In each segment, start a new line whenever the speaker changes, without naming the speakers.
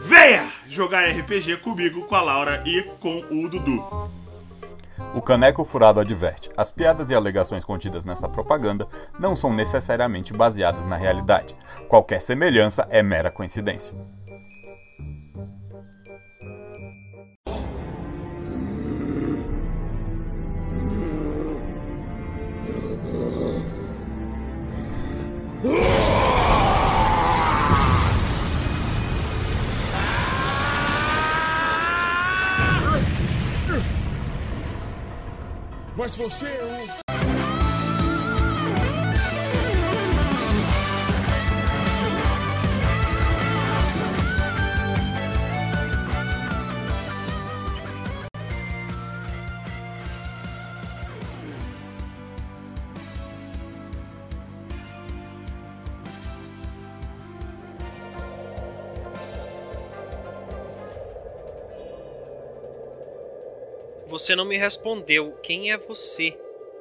Venha jogar RPG comigo, com a Laura e com o Dudu.
O Caneco Furado adverte: as piadas e alegações contidas nessa propaganda não são necessariamente baseadas na realidade. Qualquer semelhança é mera coincidência.
Mas você é um...
Você não me respondeu. Quem é você?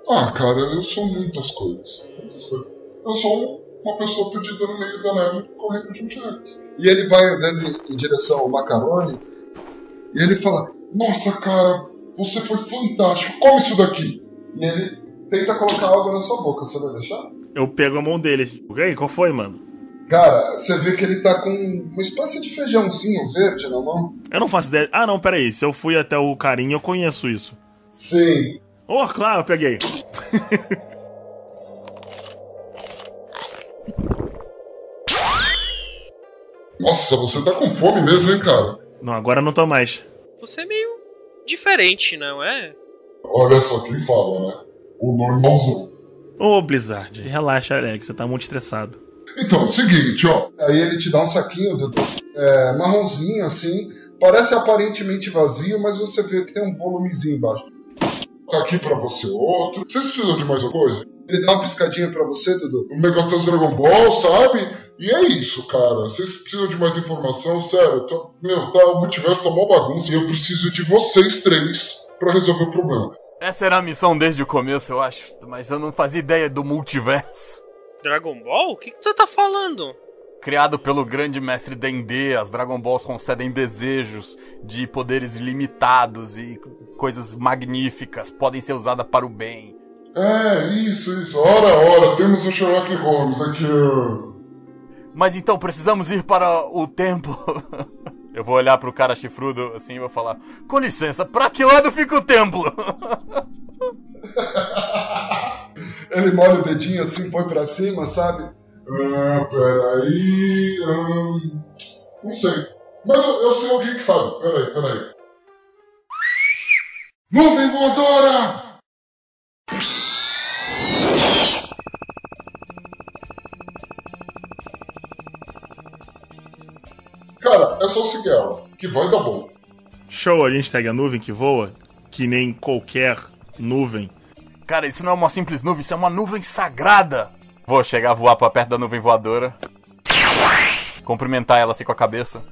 Ah, cara, eu sou muitas coisas. Muitas coisas. Eu sou uma pessoa perdida no meio da neve correndo de um jeito. E ele vai andando em direção ao macarone e ele fala: Nossa, cara, você foi fantástico, come isso daqui. E ele tenta colocar algo na sua boca, você vai deixar?
Eu pego a mão dele. E aí, qual foi, mano?
Cara, você vê que ele tá com uma espécie de feijãozinho verde na mão.
Eu não faço ideia. Ah, não, peraí. Se eu fui até o carinho, eu conheço isso.
Sim.
Oh, claro, eu peguei.
Nossa, você tá com fome mesmo, hein, cara?
Não, agora não tô mais.
Você é meio diferente, não é?
Olha só quem fala, né? O normalzão.
Ô, Blizzard, relaxa, Alex, você tá muito estressado.
Então, seguinte, ó. Aí ele te dá um saquinho, Dudu. É, marronzinho, assim. Parece aparentemente vazio, mas você vê que tem um volumezinho embaixo. Tá aqui pra você outro. Vocês precisam de mais alguma coisa? Ele dá uma piscadinha pra você, Dudu. Um negócio das Dragon Ball, sabe? E é isso, cara. Vocês precisam de mais informação? Sério, tô... meu, tá, o multiverso tá mó bagunça e eu preciso de vocês três pra resolver o problema.
Essa era a missão desde o começo, eu acho, mas eu não fazia ideia do multiverso.
Dragon Ball? O que, que você tá falando?
Criado pelo grande mestre Dendê, as Dragon Balls concedem desejos de poderes ilimitados e coisas magníficas, podem ser usadas para o bem.
É, isso, isso. Ora, ora, temos o Sherlock Holmes aqui.
Mas então precisamos ir para o tempo. Eu vou olhar pro cara chifrudo assim e vou falar: Com licença, pra que lado fica o templo?
Ele molha o dedinho assim, põe pra cima, sabe? Ah, peraí. hum, não sei. Mas eu, eu sei alguém que sabe. Peraí, peraí. Nuvem voadora! Cara, é só seguir ela, que vai dar bom.
Show, a gente segue a nuvem que voa, que nem qualquer nuvem.
Cara, isso não é uma simples nuvem, isso é uma nuvem sagrada. Vou chegar a voar pra perto da nuvem voadora. Cumprimentar ela assim com a cabeça.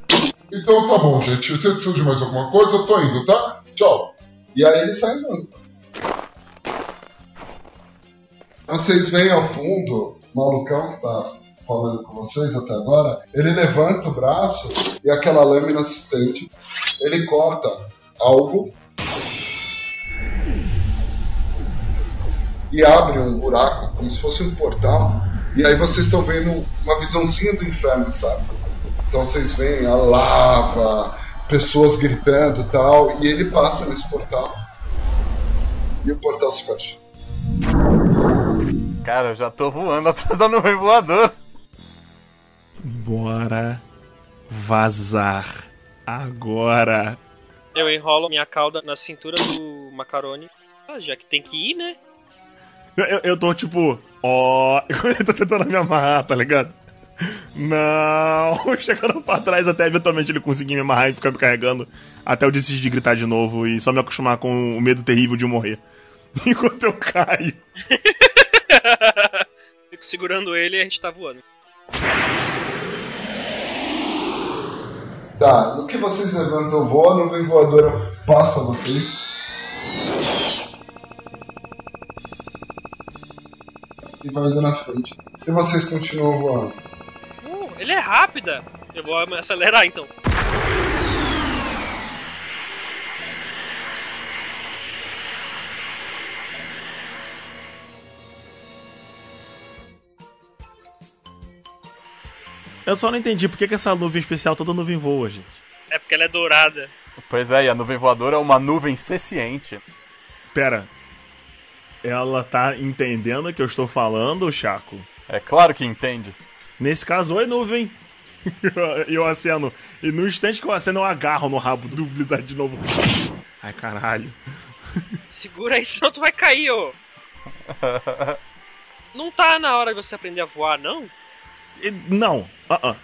Então tá bom, gente. Se vocês precisam de mais alguma coisa, eu tô indo, tá? Tchau. E aí ele sai andando. Vocês veem ao fundo, o malucão que tá falando com vocês até agora, ele levanta o braço e aquela lâmina assistente, ele corta algo e abre um buraco, como se fosse um portal, e aí vocês estão vendo uma visãozinha do inferno, sabe? Então vocês veem a lava, pessoas gritando e tal, e ele passa nesse portal. e o portal se fecha.
Cara, eu já tô voando atrás da nuvem voadora.
Bora vazar agora.
Eu enrolo minha cauda na cintura do macarone. Ah, já que tem que ir, né?
Eu, eu- eu tô tipo, ó. eu tô tentando me amarrar, tá ligado? Não, chegando pra trás até eventualmente ele conseguir me amarrar e ficar me carregando até eu decidir de gritar de novo e só me acostumar com o medo terrível de morrer. Enquanto eu caio.
Fico segurando ele e a gente tá voando.
Tá, no que vocês levantam o voo, a nuvem voadora passa vocês. E vai indo na frente. E vocês continuam voando.
Uh, ele é rápida! Eu vou acelerar então.
Eu só não entendi por que, que essa nuvem especial toda nuvem voa, gente.
É porque ela é dourada.
Pois é, e a nuvem voadora é uma nuvem cesciente.
Pera. Ela tá entendendo o que eu estou falando, Chaco?
É claro que entende.
Nesse caso, oi, nuvem. E eu aceno. E no instante que eu aceno, eu agarro no rabo do Blizzard de novo. Ai, caralho.
Segura aí, senão tu vai cair, ô! Não tá na hora de você aprender a voar, não?
E- Não. Ah, ah.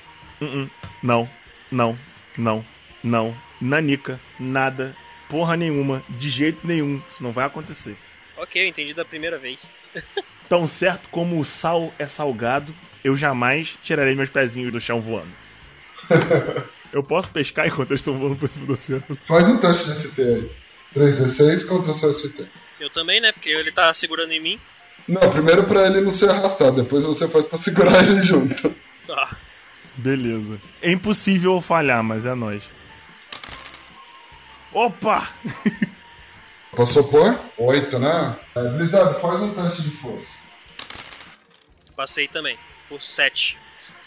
Uh-uh. Não. Não. Não. Não. Nanica. Nada. Porra nenhuma. De jeito nenhum. Isso não vai acontecer.
Ok, eu entendi da primeira vez.
Tão certo como o sal é salgado, eu jamais tirarei meus pezinhos do chão voando. eu posso pescar enquanto eles estão voando por cima do oceano?
Faz um teste de ST aí. 3d6 contra o seu ST.
Eu também, né? Porque ele tá segurando em mim.
Não, primeiro pra ele não ser arrastado, depois você faz pra segurar ele junto.
Tá.
Beleza. É impossível eu falhar, mas é nóis. Opa!
Passou por 8, né? É, Blizzard, faz um teste de força.
Passei também. Por 7.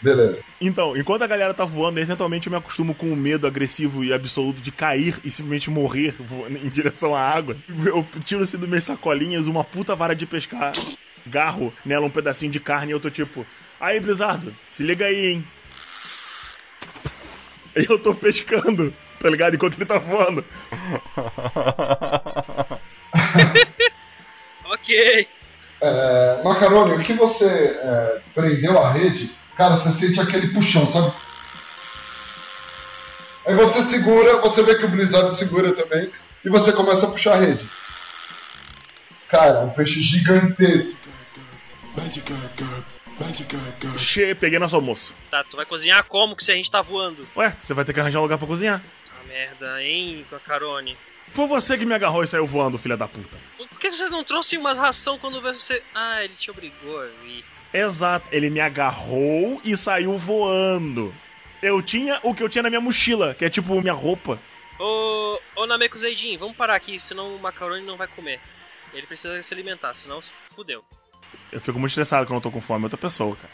Beleza.
Então, enquanto a galera tá voando, eventualmente eu me acostumo com o medo agressivo e absoluto de cair e simplesmente morrer em direção à água. Eu tiro assim das minhas sacolinhas uma puta vara de pescar, garro nela um pedacinho de carne e eu tô tipo, aí Blizzard, se liga aí, hein? E eu tô pescando, tá ligado? Enquanto ele tá voando.
Ok.
É, Macaroni, o que você é, prendeu a rede, cara, você sente aquele puxão, sabe? Aí você segura, você vê que o Blizzard segura também, e você começa a puxar a rede. Cara, um peixe gigantesco.
Che, peguei nosso almoço.
Tá, tu vai cozinhar como que se a gente tá voando?
Ué, você vai ter que arranjar um lugar pra cozinhar.
Merda, hein, Macarone?
Foi você que me agarrou e saiu voando, filha da puta.
Por que vocês não trouxeram umas ração quando você. Ah, ele te obrigou a vir.
Exato, ele me agarrou e saiu voando. Eu tinha o que eu tinha na minha mochila, que é tipo minha roupa.
Ô, ô Nameku Zeidin, vamos parar aqui, senão o Macarone não vai comer. Ele precisa se alimentar, senão se fudeu.
Eu fico muito estressado quando eu tô com fome, é outra pessoa, cara.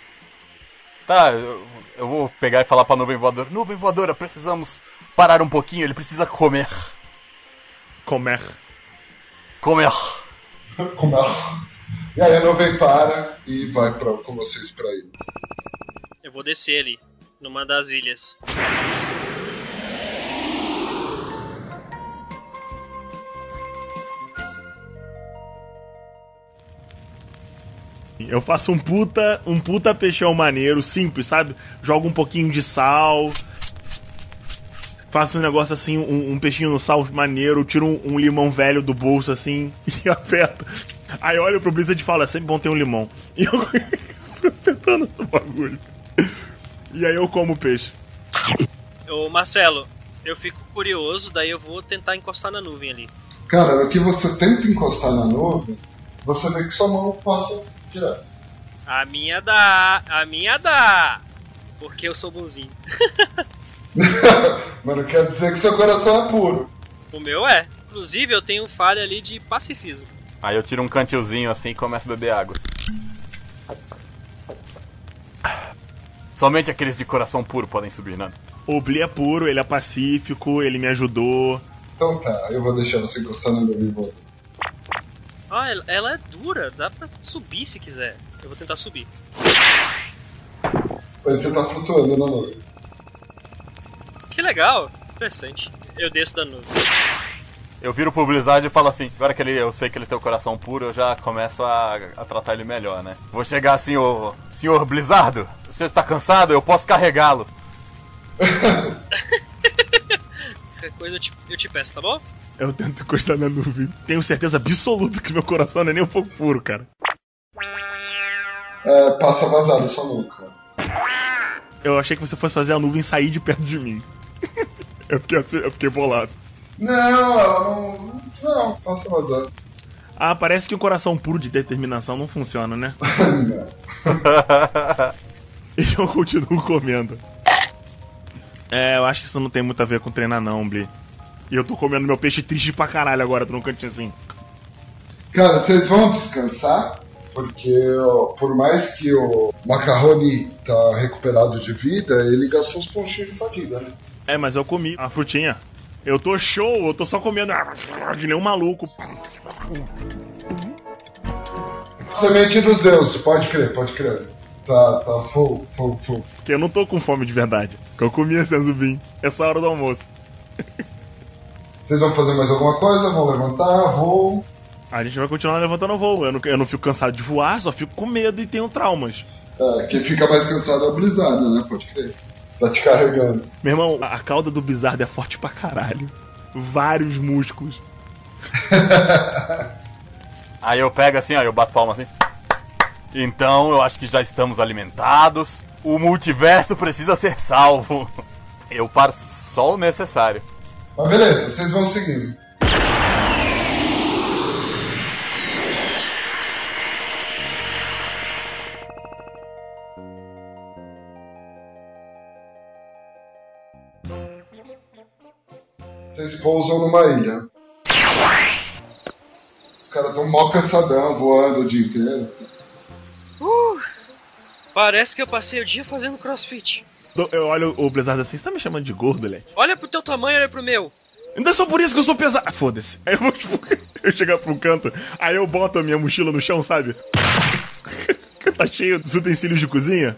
Tá, eu, eu vou pegar e falar pra nuvem voadora. Nuvem voadora, precisamos parar um pouquinho, ele precisa comer.
Comer.
Comer.
Como é? E aí a nuvem para e vai pra, com vocês pra aí.
Eu vou descer ali, numa das ilhas.
Eu faço um puta, um puta peixão maneiro, simples, sabe? Jogo um pouquinho de sal. Faço um negócio assim, um, um peixinho no sal maneiro, tiro um, um limão velho do bolso assim e aperto. Aí olho pro Blizzard e falo, é sempre bom ter um limão. E eu apertando o bagulho. E aí eu como o peixe.
Ô Marcelo, eu fico curioso, daí eu vou tentar encostar na nuvem ali.
Cara, no que você tenta encostar na nuvem, você vê que sua mão passa direto.
A minha dá, a minha dá! Porque eu sou bonzinho.
Mas não quer dizer que seu coração é puro.
O meu é. Inclusive, eu tenho falha ali de pacifismo.
Aí eu tiro um cantilzinho assim e começo a beber água. Somente aqueles de coração puro podem subir, né?
O Bli é puro, ele é pacífico, ele me ajudou.
Então tá, eu vou deixar você encostar na nuvem voadora.
Ah, ela, ela é dura, dá pra subir se quiser. Eu vou tentar subir.
Mas você tá flutuando na nuvem.
Que legal, interessante. Eu desço da nuvem.
Eu viro pro Blizzard e falo assim, agora que ele, eu sei que ele tem o coração puro, eu já começo a, a tratar ele melhor, né? Vou chegar assim, ô senhor Blizzard, você está cansado? Eu posso carregá-lo.
Qualquer coisa eu te, eu te peço, tá bom?
Eu tento encostar na nuvem. Tenho certeza absoluta que meu coração não é nem um pouco puro, cara.
É, passa vazado sua nuca.
Eu achei que você fosse fazer a nuvem sair de perto de mim. Eu, fiquei assim, eu fiquei bolado.
Não, ela não. Não, passa vazado.
Ah, parece que um coração puro de determinação não funciona, né?
não.
E eu continuo comendo. É, eu acho que isso não tem muito a ver com treinar não, Bli. E eu tô comendo meu peixe triste pra caralho agora, tô num cantinho assim.
Cara, vocês vão descansar, porque por mais que o Macarrone tá recuperado de vida, ele gastou os pontinhos de fadiga, né?
É, mas eu comi a frutinha. Eu tô show, eu tô só comendo que nem um maluco.
Semente dos deuses, pode crer, pode crer. Tá, tá full, full, full.
Porque eu não tô com fome de verdade. Que eu comi esse anzubim. Essa hora do almoço.
Vocês vão fazer mais alguma coisa? Vão levantar? Vou.
A gente vai continuar levantando o voo. Eu não, eu não fico cansado de voar, só fico com medo e tenho traumas.
É, quem fica mais cansado é o Blizzard, né? Pode crer. Tá te carregando.
Meu irmão, a cauda do Blizzard é forte pra caralho. Vários músculos.
Aí eu pego assim, ó, eu bato palma assim. Então eu acho que já estamos alimentados. O multiverso precisa ser salvo. Eu paro só o necessário.
Mas beleza, vocês vão seguindo. Vocês pousam numa ilha. Os caras tão mó cansadão, voando o dia inteiro.
Uh, parece que eu passei o dia fazendo crossfit.
Eu olho o Blizzard assim, você tá me chamando de gordo, leque?
Olha pro teu tamanho, olha pro meu.
Ainda é só por isso que eu sou pesado. Ah, Foda-se. Aí eu vou, tipo, eu chegar pra um canto, aí eu boto a minha mochila no chão, sabe? tá cheio dos utensílios de cozinha.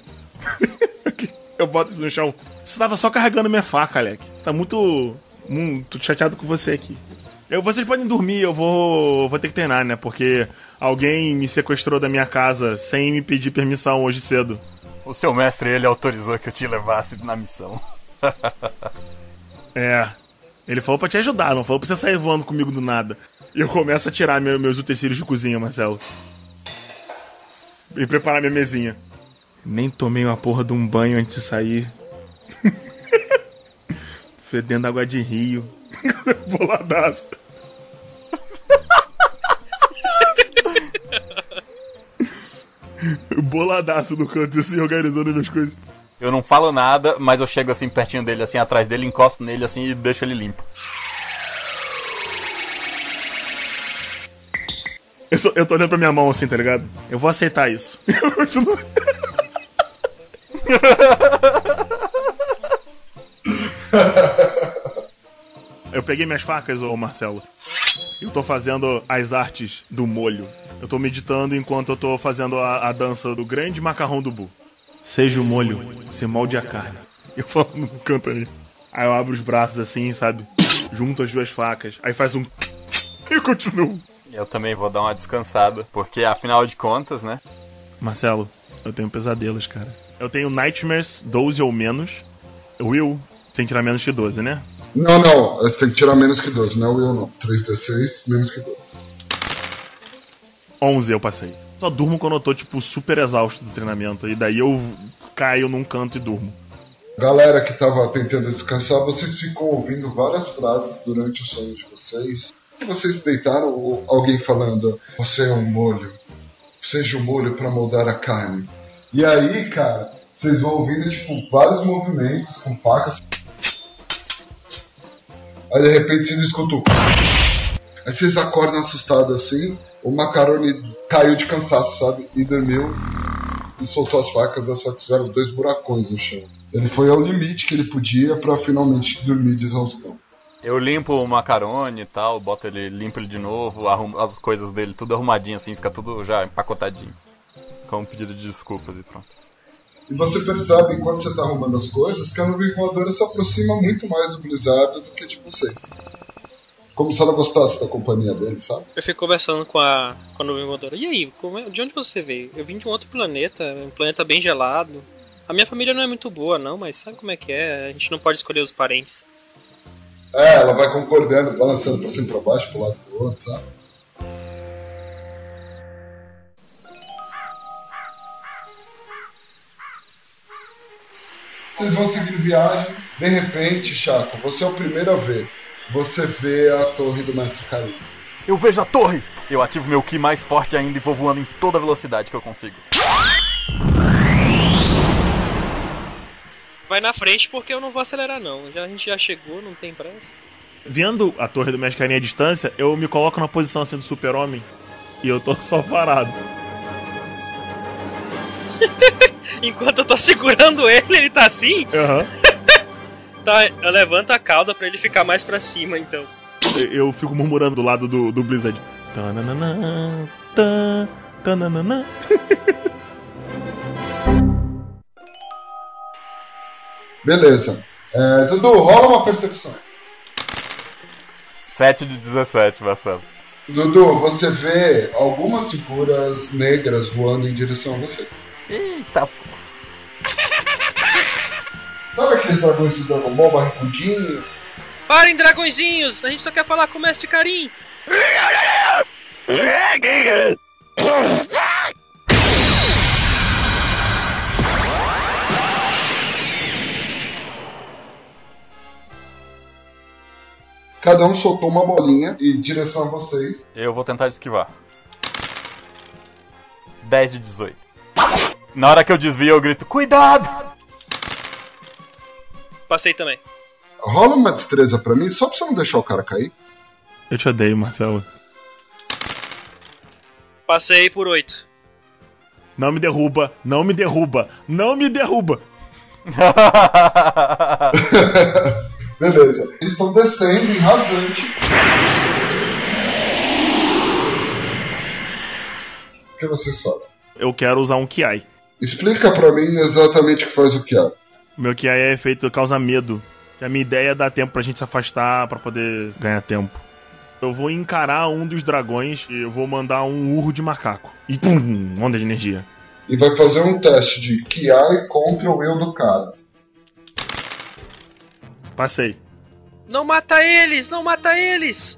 eu boto isso no chão. Você tava só carregando minha faca, Alec. Você tá muito. Muito chateado com você aqui. Eu, vocês podem dormir, eu vou. vou ter que treinar, né? Porque alguém me sequestrou da minha casa sem me pedir permissão hoje cedo.
O seu mestre, ele autorizou que eu te levasse na missão.
É. Ele falou pra te ajudar, não falou pra você sair voando comigo do nada. E eu começo a tirar meu- meus utensílios de cozinha, Marcelo. E preparar minha mesinha. Nem tomei uma porra de um banho antes de sair. Fedendo água de rio. Boladaço. Boladaço no canto, assim, organizando minhas coisas.
Eu não falo nada, mas eu chego assim pertinho dele, assim, atrás dele, encosto nele assim e deixo ele limpo.
Eu, só- eu tô olhando pra minha mão assim, tá ligado? Eu vou aceitar isso. Eu continuo. Eu peguei minhas facas, ô Marcelo. Eu tô fazendo as artes do molho. Eu tô meditando enquanto eu tô fazendo a, a dança do grande macarrão do Bu. Seja o molho, se molde a carne. Eu falo no canto ali. Aí eu abro os braços assim, sabe? Junto as duas facas. Aí faz um. Eu continuo.
Eu também vou dar uma descansada, porque afinal de contas, né?
Marcelo, eu tenho pesadelos, cara. Eu tenho Nightmares 12 ou menos. Will tem que tirar menos que 12, né?
Não, não, você tem que tirar menos que 12, não é eu não. 3d6, menos que 12.
11 eu passei. Só durmo quando eu tô, tipo, super exausto do treinamento. E daí eu caio num canto e durmo.
Galera que tava tentando descansar, vocês ficam ouvindo várias frases durante o sono de vocês. E vocês deitaram alguém falando: Você é um molho, seja um molho para moldar a carne. E aí, cara, vocês vão ouvindo tipo vários movimentos com facas. Aí de repente vocês escutam. Aí vocês acordam assustados assim. O macarone caiu de cansaço, sabe? E dormiu e soltou as facas, as facas fizeram dois buracões no chão. Ele foi ao limite que ele podia pra finalmente dormir de exaustão.
Eu limpo o macarone e tal, boto ele, limpo ele de novo, arrumo as coisas dele tudo arrumadinho assim, fica tudo já empacotadinho. Com um pedido de desculpas e pronto.
E você percebe, enquanto você está arrumando as coisas, que a nuvem voadora se aproxima muito mais do Blizzard do que de vocês. Como se ela gostasse da companhia dele, sabe?
Eu fico conversando com a, com a nuvem voadora. E aí, é- de onde você veio? Eu vim de um outro planeta, um planeta bem gelado. A minha família não é muito boa, não, mas sabe como é que é? A gente não pode escolher os parentes.
É, ela vai concordando, balançando pra cima e pra baixo, pro lado pro outro, sabe? Vocês vão seguir viagem. De repente, Chaco, você é o primeiro a ver. Você vê a torre do Mestre Caim.
Eu vejo a torre! Eu ativo meu Ki mais forte ainda e vou voando em toda a velocidade que eu consigo.
Vai na frente porque eu não vou acelerar, não. Já, a gente já chegou, não tem pressa.
Vendo a torre do Mestre Carinha à distância, eu me coloco na posição assim do super-homem. E eu tô só parado.
Enquanto eu tô segurando ele, ele tá assim.
Aham.
Tá, eu levanto a cauda pra ele ficar mais pra cima, então.
Eu- Eu fico murmurando do lado do, do Blizzard. Tananana, tan, tananana.
Beleza. É, Dudu, rola uma percepção.
7 de 17, Marcelo.
Dudu, você vê algumas figuras negras voando em direção a você.
Eita, pô.
Sabe aqueles dragões de Dragon Ball barricudinho?
Parem, dragõezinhos! A gente só quer falar com o Mestre Karim!
Cada um soltou uma bolinha em direção a vocês.
Eu vou tentar esquivar. 10 de 18. Na hora que eu desvio, eu grito: Cuidado!
Passei também.
Rola uma destreza pra mim, só pra você não deixar o cara cair.
Eu te odeio, Marcelo.
Passei por 8.
Não me derruba, não me derruba, não me derruba.
Beleza. Eles estão descendo em rasante. O que vocês fazem?
Eu quero usar um Kiai.
Explica pra mim exatamente o que faz o que é.
Meu Kiai é efeito causa medo. E a minha ideia é dar tempo pra gente se afastar pra poder ganhar tempo. Eu vou encarar um dos dragões e eu vou mandar um urro de macaco. E pum, onda de energia.
E vai fazer um teste de Kiai contra o eu do cara.
Passei.
Não mata eles! Não mata eles!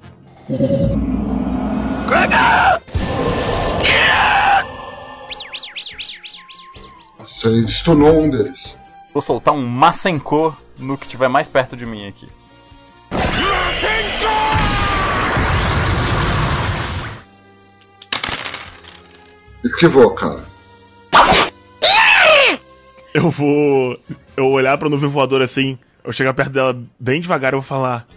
Você stunou um deles.
Vou soltar um Masenko no que tiver mais perto de mim aqui.
Esquivou, cara.
Eu vou. Eu vou olhar pra nuvem voadora assim. Eu chegar perto dela bem devagar e vou falar: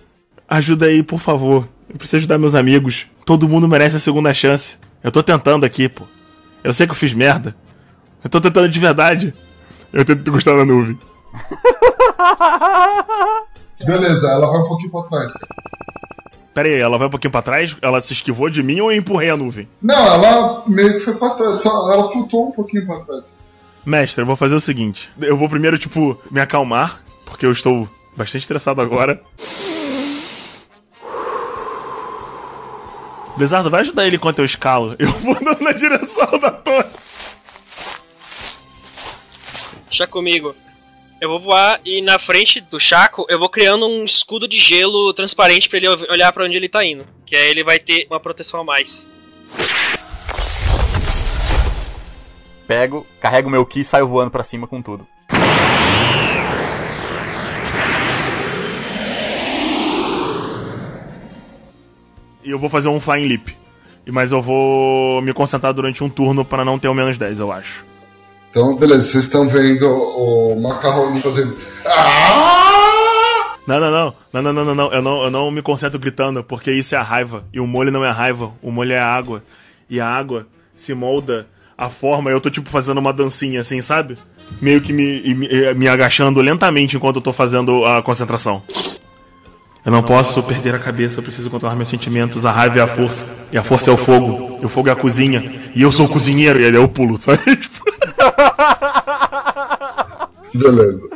Ajuda aí, por favor. Eu preciso ajudar meus amigos. Todo mundo merece a segunda chance. Eu tô tentando aqui, pô. Eu sei que eu fiz merda. Eu tô tentando de verdade. Eu tento gostar da nuvem.
Beleza, ela vai um pouquinho pra trás.
Pera aí, ela vai um pouquinho pra trás? Ela se esquivou de mim ou eu empurrei a nuvem?
Não, ela meio que foi pra trás. Só, ela flutuou um pouquinho pra trás.
Mestre, eu vou fazer o seguinte: eu vou primeiro, tipo, me acalmar, porque eu estou bastante estressado agora. Blizzard, vai ajudar ele enquanto eu escalo. Eu vou andando na direção da torre.
Deixa comigo. Eu vou voar e na frente do Chaco eu vou criando um escudo de gelo transparente pra ele olhar pra onde ele tá indo. Que aí ele vai ter uma proteção a mais.
Pego, carrego meu Ki e saio voando pra cima com tudo.
E eu vou fazer um Flying Leap. E- Mas eu vou me concentrar durante um turno para não ter o menos 10, eu acho.
Então, beleza, vocês estão vendo o Macarrone fazendo. Ah!
Não, não, não. Não, não, não, não. Eu não, eu não me concentro gritando, porque isso é a raiva. E o molho não é raiva, o molho é a água. E a água se molda a forma. Eu tô, tipo, fazendo uma dancinha assim, sabe? Meio que me, me, me agachando lentamente enquanto eu tô fazendo a concentração. Eu não posso perder a cabeça, eu preciso controlar meus sentimentos. A raiva é a força. E a força é o fogo. E o fogo é a cozinha. E eu sou o cozinheiro. E ele é o pulo, sabe?
Beleza.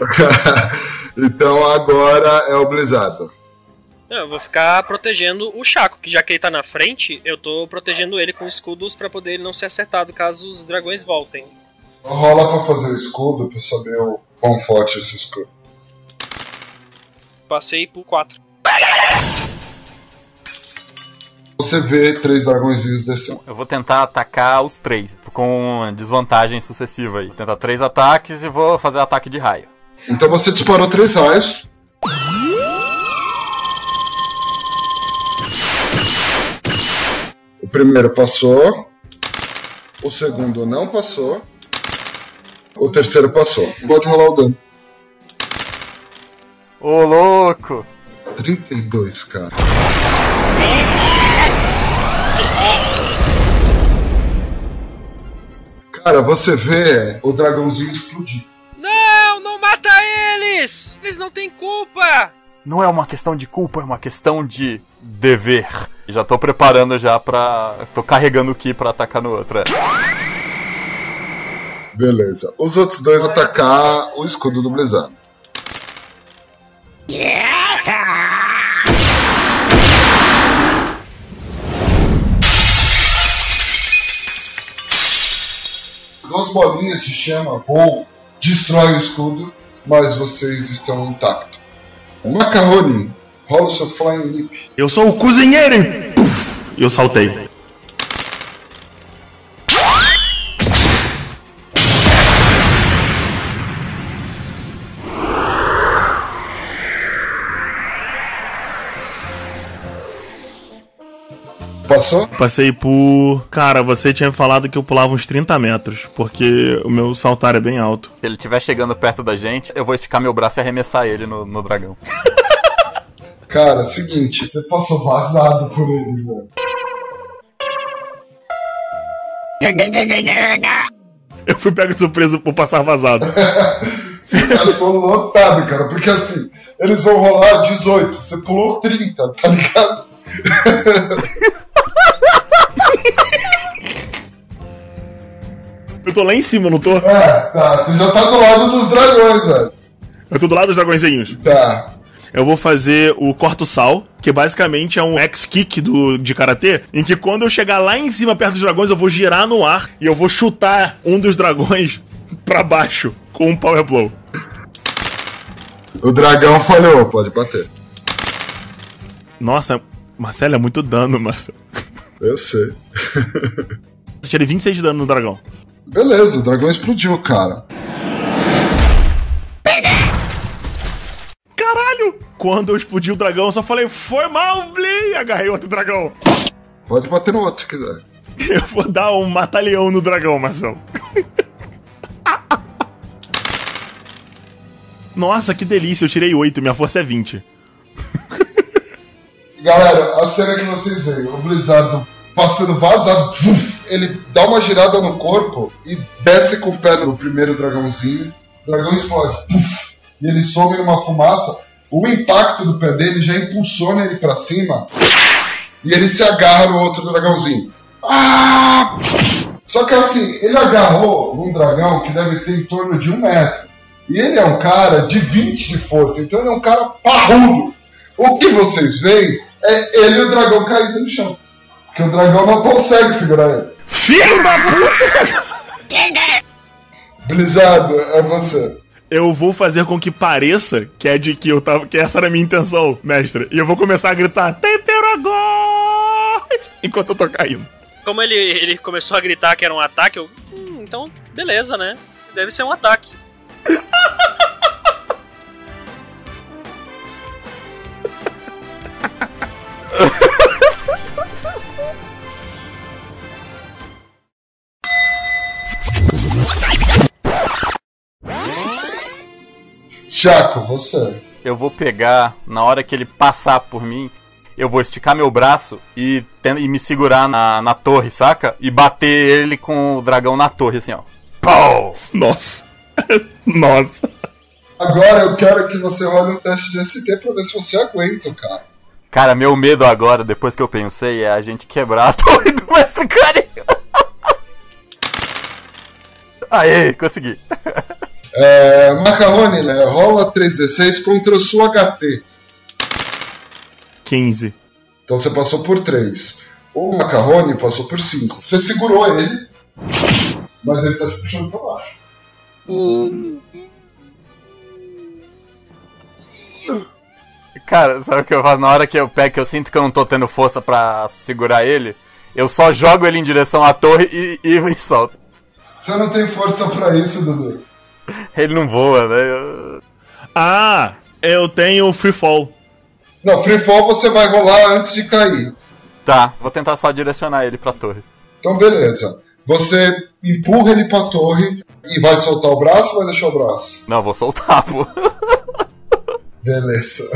então agora é o Blizzard.
Eu vou ficar protegendo o Chaco, que já que ele tá na frente, eu tô protegendo ele com escudos pra poder ele não ser acertado caso os dragões voltem.
Rola pra fazer o escudo pra saber o quão forte é esse escudo.
Passei por 4.
Você vê três dragõezinhos descendo.
Eu vou tentar atacar os três, com desvantagem sucessiva aí. Tentar três ataques e vou fazer ataque de raio.
Então você disparou três raios. O primeiro passou. O segundo não passou. O terceiro passou. Pode rolar o dano.
Ô, louco!
32, cara. Cara, você vê o dragãozinho explodir.
Não, não mata eles! Eles não têm culpa!
Não é uma questão de culpa, é uma questão de dever. Já tô preparando já pra. tô carregando o Ki pra atacar no outro. É.
Beleza. Os outros dois atacar o escudo do Blizzard. Duas bolinhas de chama voam, destrói o escudo, mas vocês estão intactos. Macarrone, rola seu Flying Leap.
Eu sou o cozinheiro! E eu saltei.
Passou?
Passei por. Cara, você tinha falado que eu pulava uns 30 metros, porque o meu saltar é bem alto.
Se ele estiver chegando perto da gente, eu vou esticar meu braço e arremessar ele no, no dragão.
Cara, seguinte, você passou vazado por eles, velho.
Eu fui pego de surpresa por passar vazado.
Você passou lotado, cara, porque assim, eles vão rolar 18, você pulou 30, tá ligado?
Eu tô lá em cima, não tô?
É, tá, você já tá do lado dos dragões, velho.
Eu tô do lado dos dragõezinhos.
Tá.
Eu vou fazer o corto-sal, que basicamente é um X-Kick de karatê, em que quando eu chegar lá em cima, perto dos dragões, eu vou girar no ar e eu vou chutar um dos dragões pra baixo com um Power Blow.
O dragão falhou, pode bater.
Nossa, Marcelo, é muito dano, Marcelo.
Eu sei.
Eu tirei 26 de dano no dragão.
Beleza, o dragão explodiu, cara.
Caralho! Quando eu explodi o dragão, eu só falei, foi mal, Blim! Agarrei outro dragão.
Pode bater no outro se quiser.
Eu vou dar um matalhão no dragão, Marcelo. Nossa, que delícia, eu tirei 8, minha força é 20.
Galera, a cena que vocês veem, o Blizzard passando vazado, ele dá uma girada no corpo e desce com o pé no primeiro dragãozinho. O dragão explode, e ele some numa fumaça. O impacto do pé dele já impulsiona ele pra cima e ele se agarra no outro dragãozinho. Ah! Só que assim, ele agarrou num dragão que deve ter em torno de um metro. E ele é um cara de 20 de força, então ele é um cara parrudo. O que vocês veem é ele e o dragão caído no chão. Porque o dragão não consegue segurar ele.
Filho da puta!
Blizzard, é você.
Eu vou fazer com que pareça que é de que eu tava. que essa era a minha intenção, mestre. E eu vou começar a gritar Tempero agora! Enquanto eu tô caindo.
Como ele, ele começou a gritar que era um ataque, eu. Hum, então, beleza, né? Deve ser um ataque.
Chaco, você.
Eu vou pegar, na hora que ele passar por mim, eu vou esticar meu braço e, e me segurar na, na torre, saca? E bater ele com o dragão na torre, assim, ó. Pau!
Nossa. Nossa.
Agora eu quero que você role um teste de ST pra ver se você aguenta, cara.
Cara, meu medo agora, depois que eu pensei, é a gente quebrar a torre do mestre carinho. Aê, consegui.
É, Macarrone, né? Rola 3d6 contra o seu HT.
15.
Então você passou por 3. O Macarrone passou por 5. Você segurou ele, mas ele tá te puxando pra baixo.
Cara, sabe o que eu faço na hora que eu pego, que eu sinto que eu não tô tendo força pra segurar ele? Eu só jogo ele em direção à torre e, e, e solto.
Você não tem força pra isso, Dudu.
Ele não voa, né? Eu-
Ah, eu tenho free fall.
Não, free fall você vai rolar antes de cair.
Tá, vou tentar só direcionar ele pra torre.
Então, beleza. Você empurra ele pra torre e vai soltar o braço ou vai deixar o braço?
Não, vou soltar, pô.
Beleza.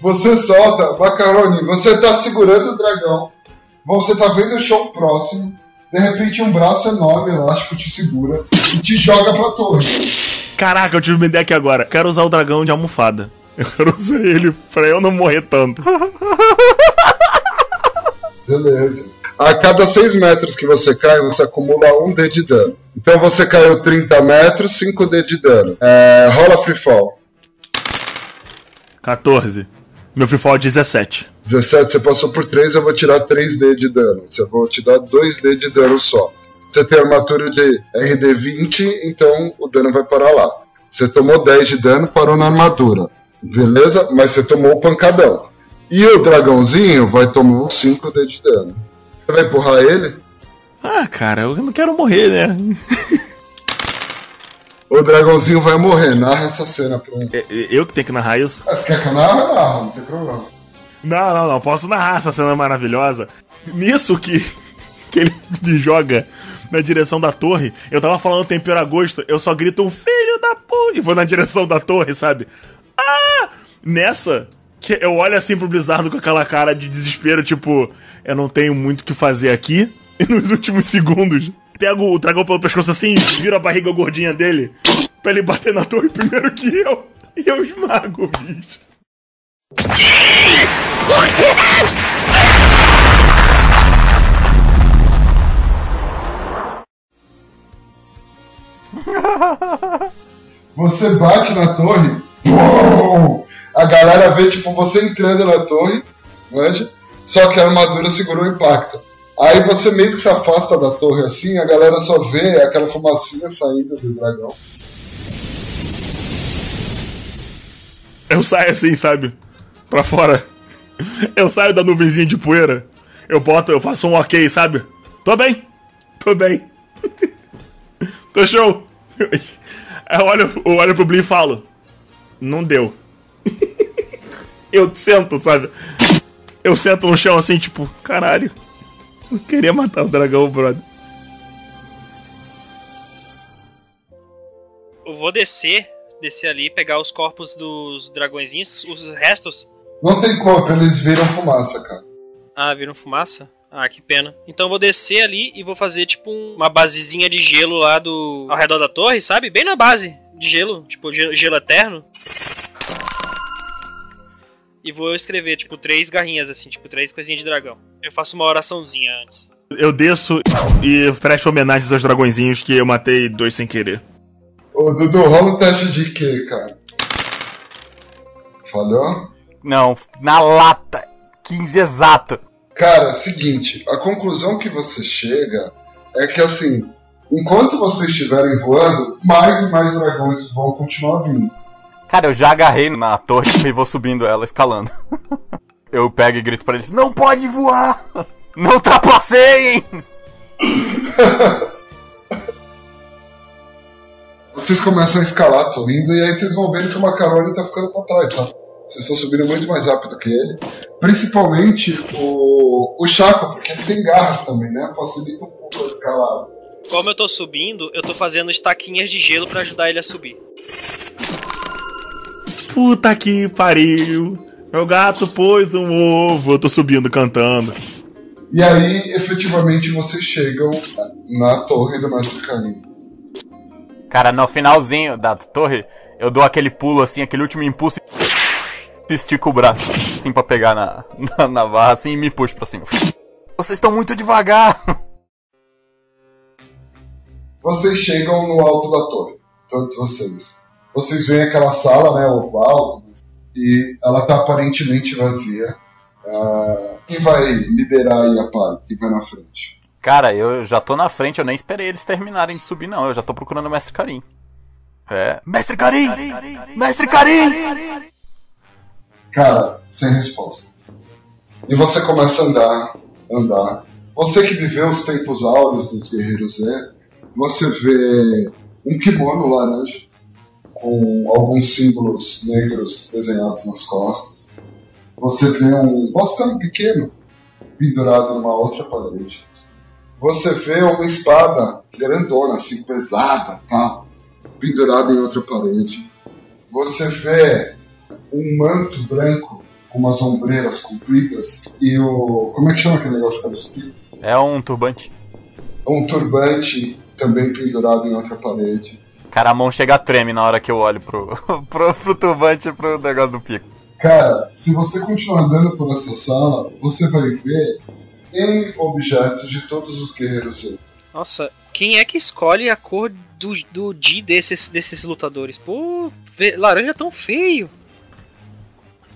Você solta, Macaroni, você tá segurando o dragão. Você tá vendo o chão próximo. De repente, um braço enorme, elástico, te segura e te joga pra torre.
Caraca, eu tive uma ideia aqui agora. Quero usar o dragão de almofada. Eu quero usar ele pra eu não morrer tanto.
Beleza. A cada 6 metros que você cai, você acumula 1 D de dano. Então você caiu 30 metros, 5 D de dano. É, rola free fall.
14. Meu free fall é 17.
17, você passou por 3, eu vou tirar 3D de dano. Eu vou te dar 2D de dano só. Você tem armadura de RD 20, então o dano vai parar lá. Você tomou 10 de dano, parou na armadura. Beleza? Mas você tomou o pancadão. E o dragãozinho vai tomar uns 5D de dano. Você vai empurrar ele?
Ah, cara, eu não quero morrer, né?
O dragãozinho vai morrer. Narra essa cena pra mim.
É- é Eu que tenho que narrar isso?
Ah, Você quer que eu narre? Narra, não tem problema.
Não, não, não. Posso narrar essa cena maravilhosa. Nisso que, que ele me joga na direção da torre, eu tava falando tempero a gosto, eu só grito um filho da puta e vou na direção da torre, sabe? Ah! Nessa, que eu olho assim pro Blizzard com aquela cara de desespero, tipo, eu não tenho muito o que fazer aqui. E nos últimos segundos, pego o dragão pelo pescoço assim, viro a barriga gordinha dele, pra ele bater na torre primeiro que eu. E eu esmago o bicho.
Você bate na torre, pum! a galera vê tipo você entrando na torre, manja? Só que a armadura segurou o impacto. Aí você meio que se afasta da torre assim, a galera só vê aquela fumacinha saindo do dragão.
Eu saio assim, sabe? Pra fora. Eu saio da nuvenzinha de poeira. Eu boto, eu faço um ok, sabe? Tô bem. Tô bem. Tô show. Eu olho, eu olho pro Blin e falo. Não deu. Eu sento, sabe? Eu sento no chão assim, tipo, caralho. Eu queria matar o dragão, brother.
Eu vou descer, descer ali, pegar os corpos dos dragõezinhos, os restos.
Não tem corpo, eles viram fumaça, cara.
Ah, viram fumaça? Ah, que pena. Então eu vou descer ali e vou fazer tipo um- uma basezinha de gelo lá do. ao redor da torre, sabe? Bem na base de gelo, tipo gelo, gelo eterno. E vou escrever, tipo, três garrinhas assim, tipo, três coisinhas de dragão. Eu faço uma oraçãozinha antes.
Eu desço e presto homenagens aos dragõezinhos que eu matei dois sem querer.
Ô Dudu, rola o teste de quê, cara? Falhou?
Não, na lata. 15 exato.
Cara, seguinte, a conclusão que você chega é que assim, enquanto vocês estiverem voando, mais e mais dragões vão continuar vindo.
Cara, eu já agarrei na torre e vou subindo ela, escalando. Eu pego e grito pra eles: Não pode voar! Não trapaceiem!
Vocês começam a escalar, tô indo, e aí vocês vão vendo que o Macaroni tá ficando pra trás, sabe? Vocês estão subindo muito mais rápido que ele. Principalmente o, o Chaco, porque ele tem garras também, né? Facilita um pouco a escalada.
Como eu tô subindo, eu tô fazendo estaquinhas de gelo pra ajudar ele a subir.
Puta que pariu. Meu gato pôs um ovo. Eu tô subindo cantando.
E aí, efetivamente, vocês chegam na torre do Mestre Carinho.
Cara, no finalzinho da torre, Eu dou aquele pulo assim, aquele último impulso e estico o braço, assim, pra pegar na, na, na barra, assim, e me puxo pra cima. Vocês estão muito devagar!
Vocês chegam no alto da torre, todos vocês. Vocês veem aquela sala, né, oval, e ela tá aparentemente vazia. Uh, quem vai liderar aí a par? Quem vai na frente?
Cara, eu já tô na frente, eu nem esperei eles terminarem de subir, não. Eu já tô procurando o Mestre Karim. É. Mestre Karim! Mestre Karim!
Cara, sem resposta. E você começa a andar, andar. Você que viveu os tempos áureos dos Guerreiros Z, você vê um kimono laranja com alguns símbolos negros desenhados nas costas. Você vê um bastão pequeno pendurado numa outra parede. Você vê uma espada grandona, assim, pesada, tá? pendurada em outra parede. Você vê um manto branco com umas ombreiras compridas e o. Como é que chama aquele negócio que tá aqui?
É um turbante.
Um turbante também pendurado em outra parede.
Cara, a mão chega a treme na hora que eu olho pro, pro, pro turbante e pro negócio do pico.
Cara, se você continuar andando por essa sala, você vai ver N objetos de todos os guerreiros.
Nossa, quem é que escolhe a cor do, do Di desses, desses lutadores? Pô, laranja é tão feio.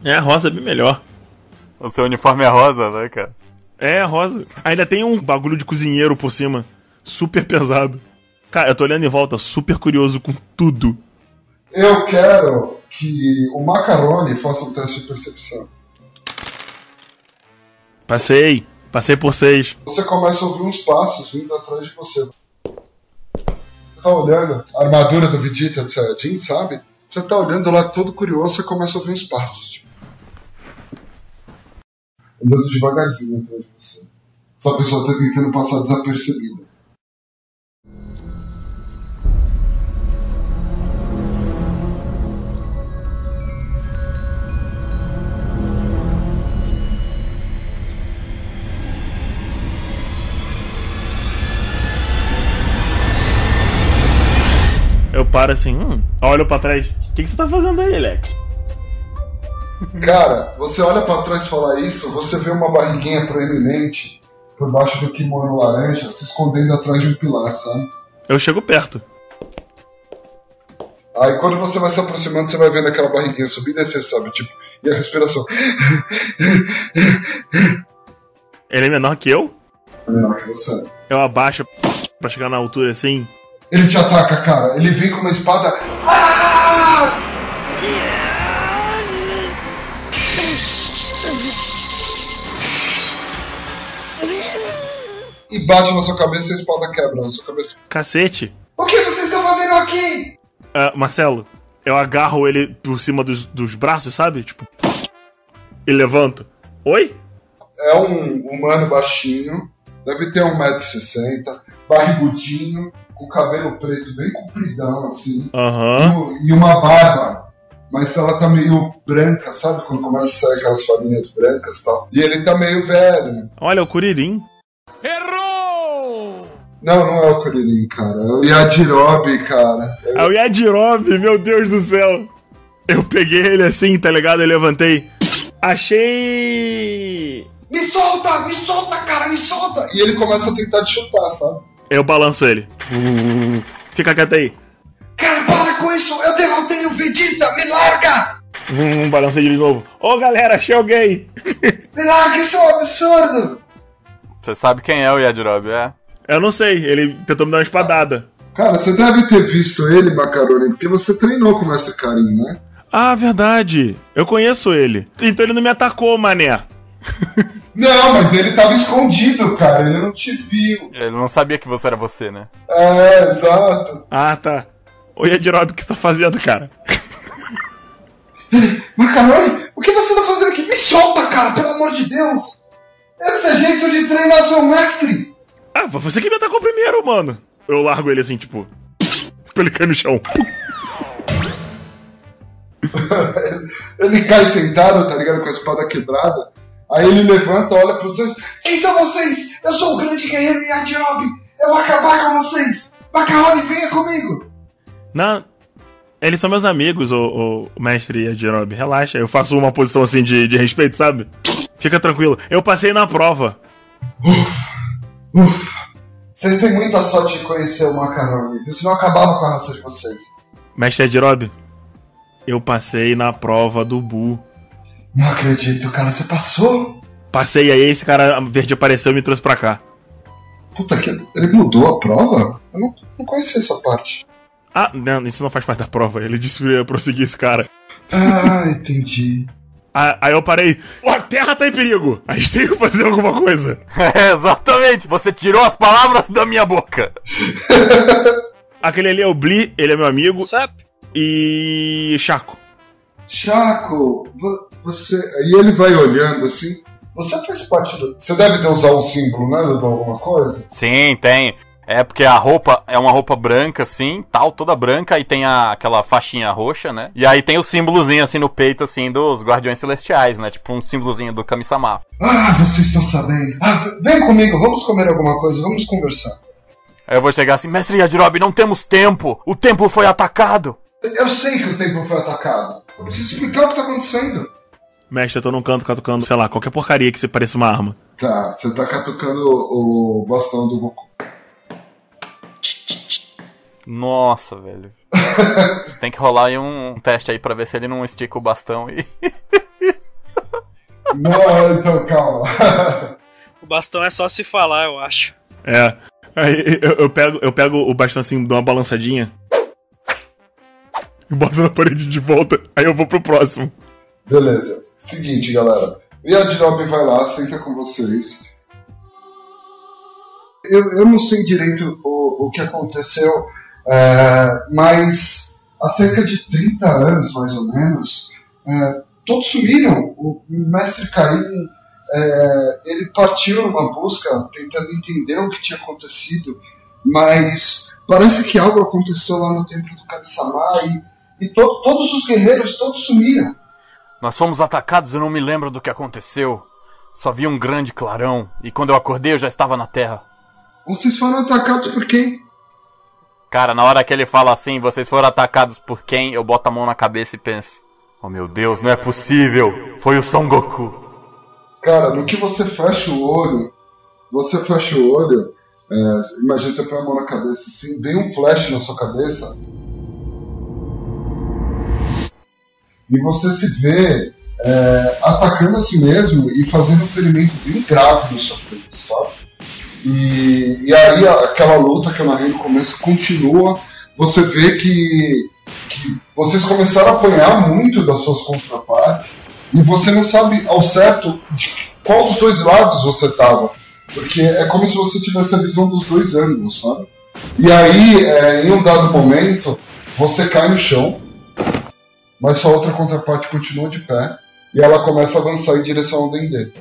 É, a rosa é bem melhor.
O seu uniforme é rosa, né, cara?
É, rosa. Ainda tem um bagulho de cozinheiro por cima. Super pesado. Cara, eu tô olhando em volta, super curioso com tudo.
Eu quero que o Macaroni faça um teste de percepção.
Passei. Passei por seis.
Você começa a ouvir uns passos vindo atrás de você. Você tá olhando a armadura do Vegeta de Saiyajin, sabe? Você tá olhando lá todo curioso, você começa a ouvir uns passos. Tipo andando devagarzinho atrás de você. Essa pessoa está tentando passar desapercebida.
Eu paro assim, hum, olho pra trás. O que, que você tá fazendo aí, Leque?
Cara, você olha para trás e fala isso, você vê uma barriguinha proeminente por baixo do kimono laranja se escondendo atrás de um pilar, sabe?
Eu chego perto.
Aí quando você vai se aproximando, você vai vendo aquela barriguinha subir e descer, sabe? Tipo, e a respiração.
Ele é menor que eu?
É menor que você.
Eu abaixo pra chegar na altura assim.
Ele te ataca, cara. Ele vem com uma espada. Ah! e bate na sua cabeça e a espada quebra na sua cabeça.
Cacete.
O que vocês estão fazendo aqui?
Uh, Marcelo, eu agarro ele por cima dos, dos braços, sabe? Tipo. E levanto. Oi?
É um humano baixinho, deve ter 1,60m, barrigudinho, com cabelo preto bem compridão, assim.
Uhum.
E, e uma barba mas ela tá meio branca, sabe? Quando começa a sair aquelas farinhas brancas e tal. E ele tá meio velho.
Olha, o Curirim.
Errou!
Não, não é o Kuririn, cara. É o Yadirob, cara.
É o Yadirob, meu Deus do céu. Eu peguei ele assim, tá ligado? Eu levantei. Achei.
Me solta, me solta, cara, me solta! E ele começa a tentar te chutar, sabe?
Eu balanço ele. Fica quieto aí.
Cara, para com isso! Eu derrotei o Vegeta! Me larga!
Hum, balancei de novo. Ô galera, achei alguém!
Me larga, isso é um absurdo!
Você sabe quem é o Yadirob, é?
Eu não sei, ele tentou me dar uma espadada.
Cara, você deve ter visto ele, Macaroni, porque você treinou com o Mestre Karim, né?
Ah, verdade. Eu conheço ele. Então ele não me atacou, mané.
Não, mas ele tava escondido, cara. Ele não te viu.
Ele não sabia que você era você, né?
É, exato.
Ah, tá. Oi, Edirob, o que você tá fazendo, cara?
Macaroni, o que você tá fazendo aqui? Me solta, cara, pelo amor de Deus! Esse é jeito de treinar seu mestre!
Ah, foi você que me atacou primeiro, mano. Eu largo ele assim, tipo. Pra ele cair no chão.
ele cai sentado, tá ligado? Com a espada quebrada. Aí ele levanta, olha pros dois. Quem são vocês? Eu sou o grande guerreiro Yadirob! Eu vou acabar com vocês! Macaroni, venha comigo!
Não. Eles são meus amigos, o, o mestre Yajirobe. Relaxa, eu faço uma posição assim de, de respeito, sabe? Fica tranquilo. Eu passei na prova.
Ufa. Vocês têm muita sorte de conhecer o Macaroni, viu? Senão acabava com a raça de vocês.
Mestre Yajirobe, eu passei na prova do Bu.
Não acredito, cara. Você passou?
Passei aí, esse cara verde apareceu e me trouxe pra cá.
Puta que. Ele mudou a prova? Eu não, não conhecia essa parte.
Ah, não, isso não faz parte da prova. Ele disse que ia prosseguir esse cara.
Ah, entendi.
Ah, Aí eu parei. "Ó, A terra tá em perigo. A gente tem que fazer alguma coisa.
É, exatamente, você tirou as palavras da minha boca.
Aquele ali é o Bli, ele é meu amigo.
Sap?
E. Chaco.
Chaco, você. Aí ele vai olhando assim. Você faz parte do. Você deve ter usado um símbolo, né? De alguma coisa?
Sim, tem. É porque a roupa é uma roupa branca, assim, tal, toda branca, e tem a- aquela faixinha roxa, né? E aí tem o símbolozinho, assim, no peito, assim, dos Guardiões Celestiais, né? Tipo um símbolozinho do Kami-sama.
Ah, vocês estão sabendo. Ah, vem comigo, vamos comer alguma coisa, vamos conversar.
Aí eu vou chegar assim, Mestre Yajirobe, não temos tempo! O templo foi atacado!
Eu sei que o templo foi atacado. Eu preciso explicar o que tá acontecendo.
Mestre, eu tô num canto catucando, sei lá, qualquer porcaria que se pareça uma arma.
Tá, você tá catucando o, o bastão do Goku.
Nossa, velho. tem que rolar aí um teste aí pra ver se ele não estica o bastão e.
Não, então calma.
O bastão é só se falar, eu acho.
É. Aí eu, eu pego, eu pego o bastão assim, dou uma balançadinha. E boto na parede de volta. Aí eu vou pro próximo.
Beleza. Seguinte, galera. O Yadirobe vai lá, senta com vocês. Eu, eu não sei direito o, o que aconteceu, é, mas há cerca de 30 anos, mais ou menos, é, todos sumiram. O mestre Caim, é, ele partiu numa busca, tentando entender o que tinha acontecido, mas parece que algo aconteceu lá no templo do Kami-sama e, e to- todos os guerreiros, todos sumiram.
Nós fomos atacados e não me lembro do que aconteceu. Só vi um grande clarão, e quando eu acordei eu já estava na terra.
Vocês foram atacados por quem?
Cara, na hora que ele fala assim, vocês foram atacados por quem? Eu boto a mão na cabeça e penso: Oh meu Deus, não é possível! Foi o Son Goku!
Cara, no que você fecha o olho, você fecha o olho, é, imagina você põe a mão na cabeça assim, vem um flash na sua cabeça. E você se vê é, atacando a si mesmo e fazendo um ferimento bem grave no seu peito, sabe? E, e aí aquela luta que narrei no começo continua. Você vê que, que vocês começaram a apanhar muito das suas contrapartes e você não sabe ao certo de qual dos dois lados você tava. Porque é como se você tivesse a visão dos dois ângulos, sabe? E aí, é, em um dado momento, você cai no chão, mas sua outra contraparte continua de pé e ela começa a avançar em direção ao Dendê.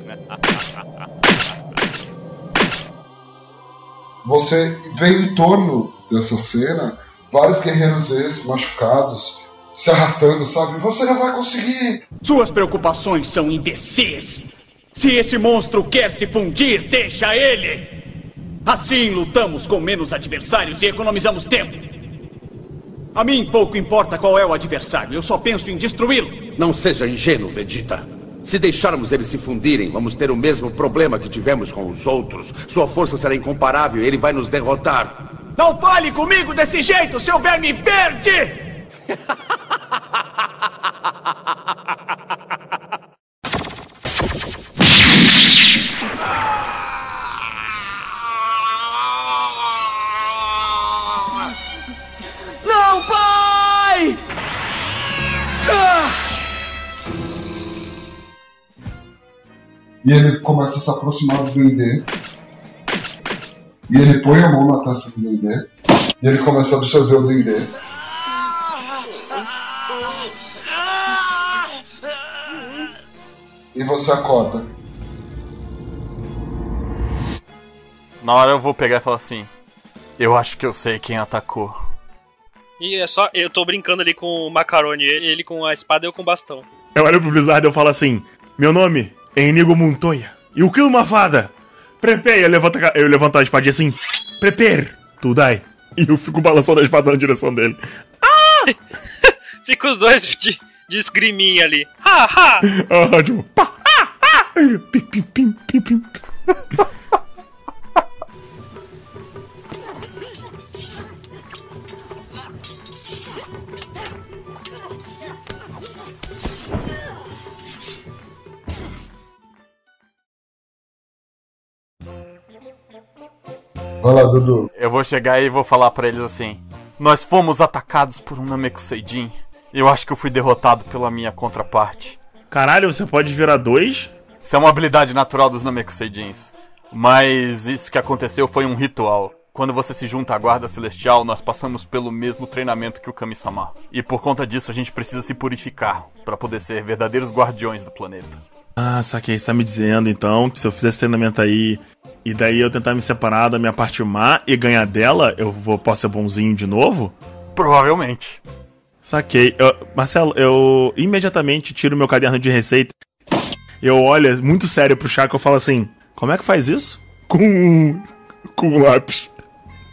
Você vê em torno dessa cena vários guerreiros ex machucados se arrastando, sabe? Você não vai conseguir!
Suas preocupações são imbecis. Se esse monstro quer se fundir, deixa ele. Assim lutamos com menos adversários e economizamos tempo. A mim pouco importa qual é o adversário, eu só penso em destruí-lo.
Não seja ingênuo, Vegeta. Se deixarmos eles se fundirem, vamos ter o mesmo problema que tivemos com os outros. Sua força será incomparável e ele vai nos derrotar.
Não fale comigo desse jeito, seu verme verde!
E ele começa a se aproximar do Dendê. E ele põe a mão na taça do Dendê. E ele começa a absorver o Dendê. E você acorda.
Na hora eu vou pegar e falar assim: Eu acho que eu sei quem atacou.
E é só. Eu tô brincando ali com o Macaroni, ele com a espada e eu com o bastão.
Eu olho pro Blizzard e eu falo assim: Meu nome Inigo Montoya. E o que uma fada? Prepare, eu levanto, eu levanto a espadinha assim. Prepare, tu dai. E eu fico balançando a espada na direção dele. Ah!
Fica os dois de, de esgriminha ali. Ha, ha!
Ah, tipo, pá, ah, ah, pim, pim, pim, pim, pim.
Vai lá, Dudu.
Eu vou chegar e vou falar pra eles assim: Nós fomos atacados por um Namekuseidin. Eu acho que eu fui derrotado pela minha contraparte.
Caralho, você pode virar dois?
Isso é uma habilidade natural dos Namekuseidins. Mas isso que aconteceu foi um ritual. Quando você se junta à Guarda Celestial, nós passamos pelo mesmo treinamento que o Kami-sama. E por conta disso, a gente precisa se purificar para poder ser verdadeiros guardiões do planeta.
Ah, saquei. Você tá me dizendo então que se eu fizer esse treinamento aí e daí eu tentar me separar da minha parte má e ganhar dela, eu vou, posso ser bonzinho de novo?
Provavelmente.
Saquei. Eu- Marcelo, eu imediatamente tiro meu caderno de receita. Eu olho muito sério pro Chaco e falo assim: Como é que faz isso? Com. com um lápis.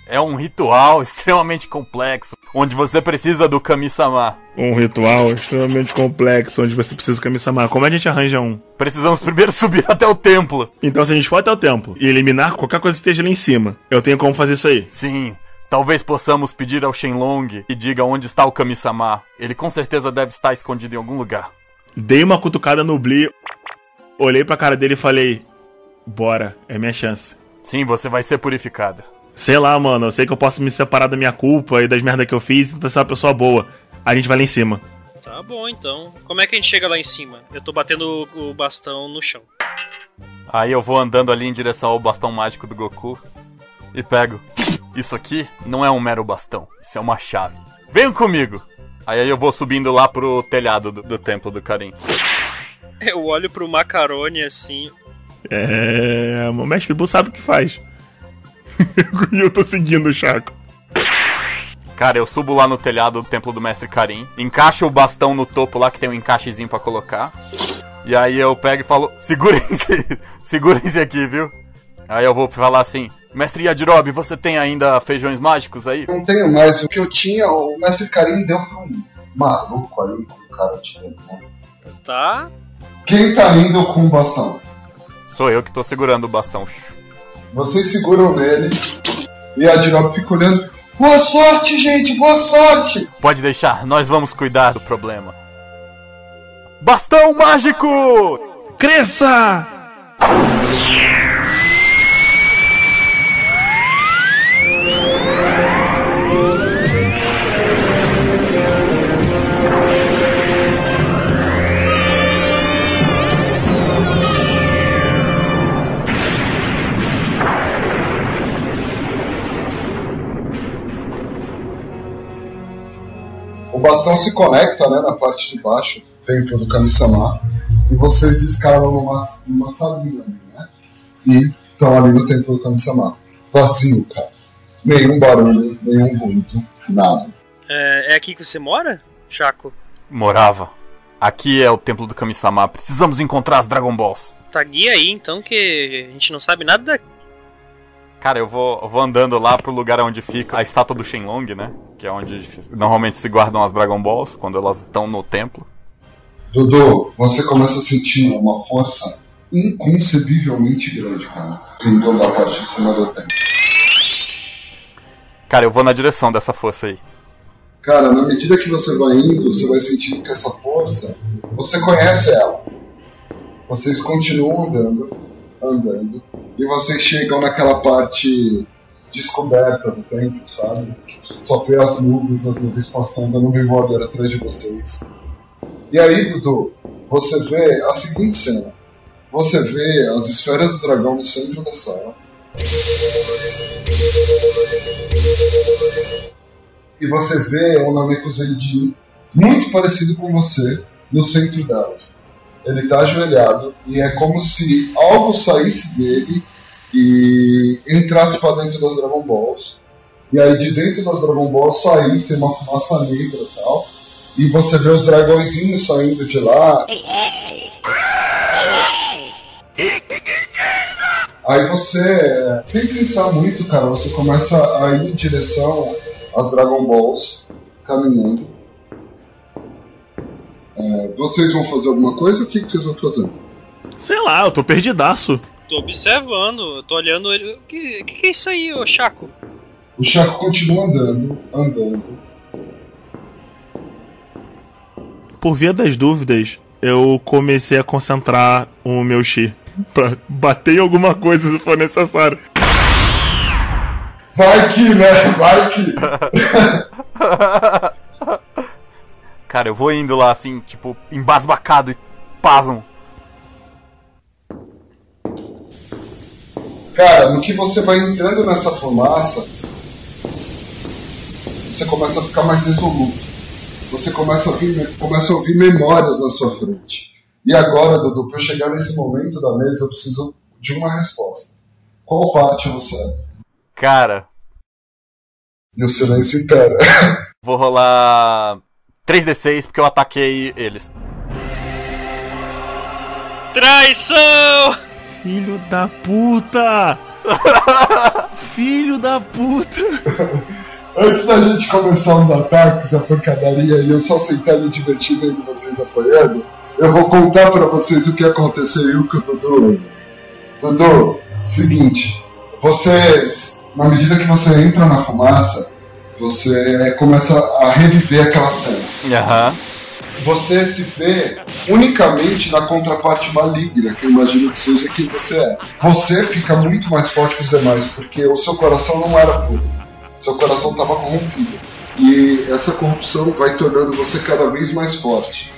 É um ritual extremamente complexo, onde você precisa do Kami-sama.
Um ritual extremamente complexo onde você precisa Kami-sama. Como a gente arranja um?
Precisamos primeiro subir até o templo.
Então, se a gente for até o templo e eliminar qualquer coisa que esteja lá em cima, eu tenho como fazer isso aí.
Sim, talvez possamos pedir ao Shenlong que diga onde está o Kami-sama. Ele com certeza deve estar escondido em algum lugar.
Dei uma cutucada no Bli, olhei pra cara dele e falei: Bora, é minha chance.
Sim, você vai ser purificada.
Sei lá, mano, eu sei que eu posso me separar da minha culpa e das merdas que eu fiz e tentar ser uma pessoa boa. A gente vai lá em cima.
Tá bom então. Como é que a gente chega lá em cima? Eu tô batendo o bastão no chão.
Aí eu vou andando ali em direção ao bastão mágico do Goku e pego. Isso aqui não é um mero bastão, isso é uma chave. Venham comigo! Aí eu vou subindo lá pro telhado do, do templo do Karim.
Eu olho pro macarone assim.
É. O mestre Bu sabe o que faz. e eu tô seguindo o Chaco.
Cara, eu subo lá no telhado do templo do mestre Karim, encaixo o bastão no topo lá que tem um encaixezinho pra colocar. E aí eu pego e falo: segurem-se, segurem-se aqui, viu? Aí eu vou falar assim: Mestre Yajirobe, você tem ainda feijões mágicos aí?
Não tenho mais. O que eu tinha, o mestre Karim deu pra um maluco aí com o cara de demônio.
Tá?
Quem tá indo com o bastão?
Sou eu que tô segurando o bastão.
Vocês seguram nele e a Dirob fica olhando. Boa sorte, gente, boa sorte!
Pode deixar, nós vamos cuidar do problema. Bastão mágico!
Cresça!
O bastão se conecta né, na parte de baixo do templo do Kami-sama e vocês escalam numa, numa salinha ali, né? E estão ali no templo do Kami-sama. Vazio, cara. Nenhum barulho, nenhum ruído, nada.
É, é aqui que você mora, Chaco?
Morava. Aqui é o templo do Kami-sama. Precisamos encontrar as Dragon Balls.
Tá guia aí então que a gente não sabe nada daqui.
Cara, eu vou, eu vou andando lá pro lugar onde fica a estátua do Shenlong, né? Que é onde normalmente se guardam as Dragon Balls quando elas estão no templo.
Dudu, você começa a sentir uma força inconcebivelmente grande, cara, vindo da parte de cima do templo.
Cara, eu vou na direção dessa força aí.
Cara, na medida que você vai indo, você vai sentindo que essa força, você conhece ela. Vocês continuam andando, andando, e vocês chegam naquela parte descoberta do templo, sabe? Só vê as nuvens, as nuvens passando, a nuvem voadora atrás de vocês. E aí, Dudu, você vê a seguinte cena. Você vê as esferas do dragão no centro da sala. E você vê o Namekusei muito parecido com você no centro delas. Ele tá ajoelhado e é como se algo saísse dele e entrasse para dentro das Dragon Balls. E aí de dentro das Dragon Balls saísse uma fumaça negra e tal. E você vê os dragõezinhos saindo de lá. Aí você, sem pensar muito, cara, você começa a ir em direção às Dragon Balls, caminhando. É, vocês vão fazer alguma coisa? O que, que vocês vão fazer?
Sei lá, eu tô perdidaço.
Tô observando, tô olhando ele. O que, que, que é isso aí, ô Chaco?
O Chaco continua andando, andando.
Por via das dúvidas, eu comecei a concentrar o meu chi pra bater em alguma coisa se for necessário.
Vai que, né? Vai que.
Cara, eu vou indo lá assim, tipo, embasbacado e pasmo.
Cara, no que você vai entrando nessa fumaça, você começa a ficar mais resoluto. Você começa a ouvir, começa a ouvir memórias na sua frente. E agora, Dudu, para eu chegar nesse momento da mesa, eu preciso de uma resposta. Qual parte você é?
Cara,
E o silêncio impera.
vou rolar 3d6 porque eu ataquei eles.
Traição!
Filho da puta! Filho da puta!
Antes da gente começar os ataques, a pancadaria e eu só sentar e me divertir vendo vocês apanhando, eu vou contar pra vocês o que aconteceu com o Dudu. Dudu, seguinte, vocês, na medida que você entra na fumaça, você começa a reviver aquela cena.
Aham.
Você se vê unicamente na contraparte maligna, que eu imagino que seja quem você é. Você fica muito mais forte que os demais, porque o seu coração não era puro. Seu coração estava corrompido. E essa corrupção vai tornando você cada vez mais forte.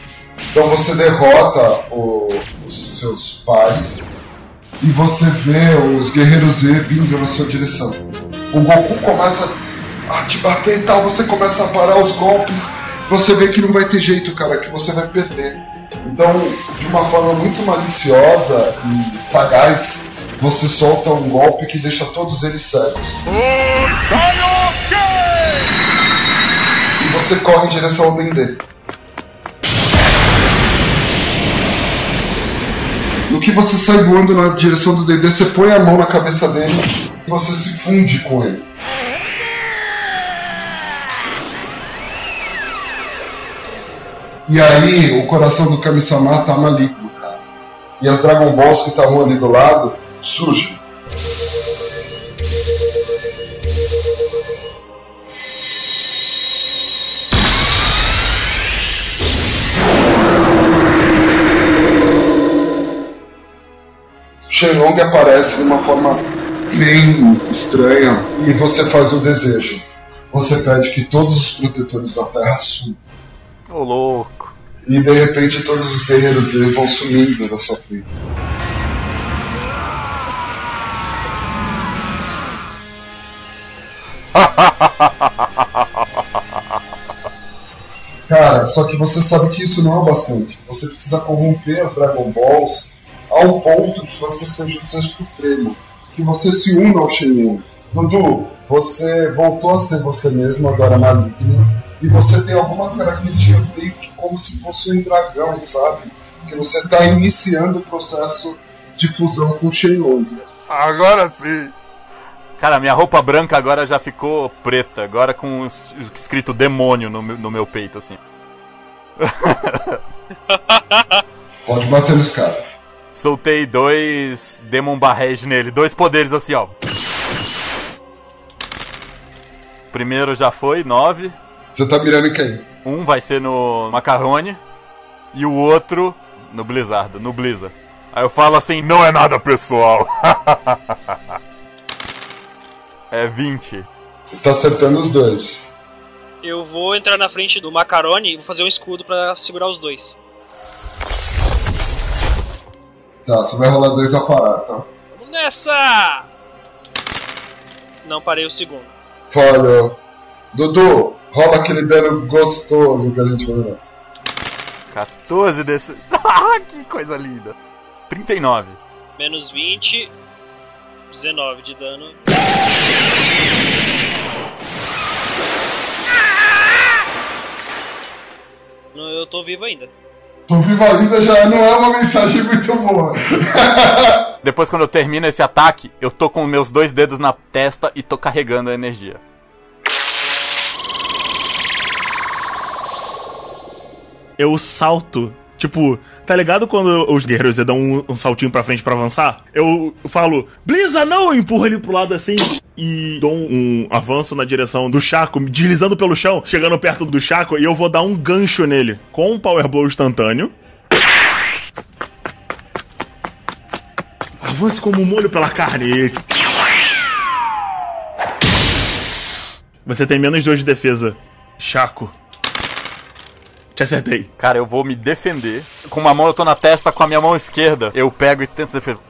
Então você derrota o- os seus pais e você vê os guerreiros Z vindo na sua direção. O Goku começa a te bater e tal, você começa a parar os golpes, você vê que não vai ter jeito, cara, que você vai perder. Então, de uma forma muito maliciosa e sagaz, você solta um golpe que deixa todos eles cegos. E você corre em direção ao Dendê. No que você sai voando na direção do Dendê, você põe a mão na cabeça dele e você se funde com ele. E aí, o coração do Kami-sama tá maligno, cara. E as Dragon Balls que estavam ali do lado surgem. Shenlong aparece de uma forma bem estranha e você faz o desejo. Você pede que todos os protetores da Terra sumam.
Ô louco.
E de repente todos os guerreiros eles vão sumindo da sua frente. Cara, só que você sabe que isso não é bastante. Você precisa corromper as Dragon Balls a um ponto que você seja o ser supremo. Que você se una ao Shenmue. Dudu, você voltou a ser você mesmo agora maligno. E você tem algumas características meio como se fosse um dragão, sabe? Que você está iniciando o processo de fusão com o Shenlong.
Agora sim. Cara, minha roupa branca agora já ficou preta, agora com es- escrito demônio no meu, no meu peito, assim.
Pode bater nos caras.
Soltei dois Demon Barrage nele, dois poderes assim, ó. Primeiro já foi, nove.
Você tá mirando em quem?
Um vai ser no Macarrone e o outro no Blizzard, no Blizzard. Aí eu falo assim, não é nada pessoal. é 20.
Tá acertando os dois.
Eu vou entrar na frente do Macaroni e vou fazer um escudo pra segurar os dois.
Tá, você vai rolar dois a parar, tá?
Vamos nessa! Não parei o segundo.
Falhou. Dudu, rola aquele dano gostoso que a gente vai ver.
14 desse. Ah, que coisa linda. 39.
Menos 20. 19 de dano. Não, Eu tô vivo ainda.
Tô vivo ainda já não é uma mensagem muito boa.
Depois, quando eu termino esse ataque, eu tô com meus dois dedos na testa e tô carregando a energia.
Eu salto. Tipo, tá ligado quando os guerreiros dão um, um saltinho pra frente pra avançar? Eu falo, Bliza não! Eu empurro ele pro lado assim e dou um, um avanço na direção do Chaco, me deslizando pelo chão, chegando perto do Chaco, e eu vou dar um gancho nele com um Power Blow instantâneo. Avance como um molho pela carne. Você tem menos dois de defesa. Chaco. Te acertei.
Cara, eu vou me defender. Com uma mão eu tô na testa, com a minha mão esquerda eu pego e tento defender.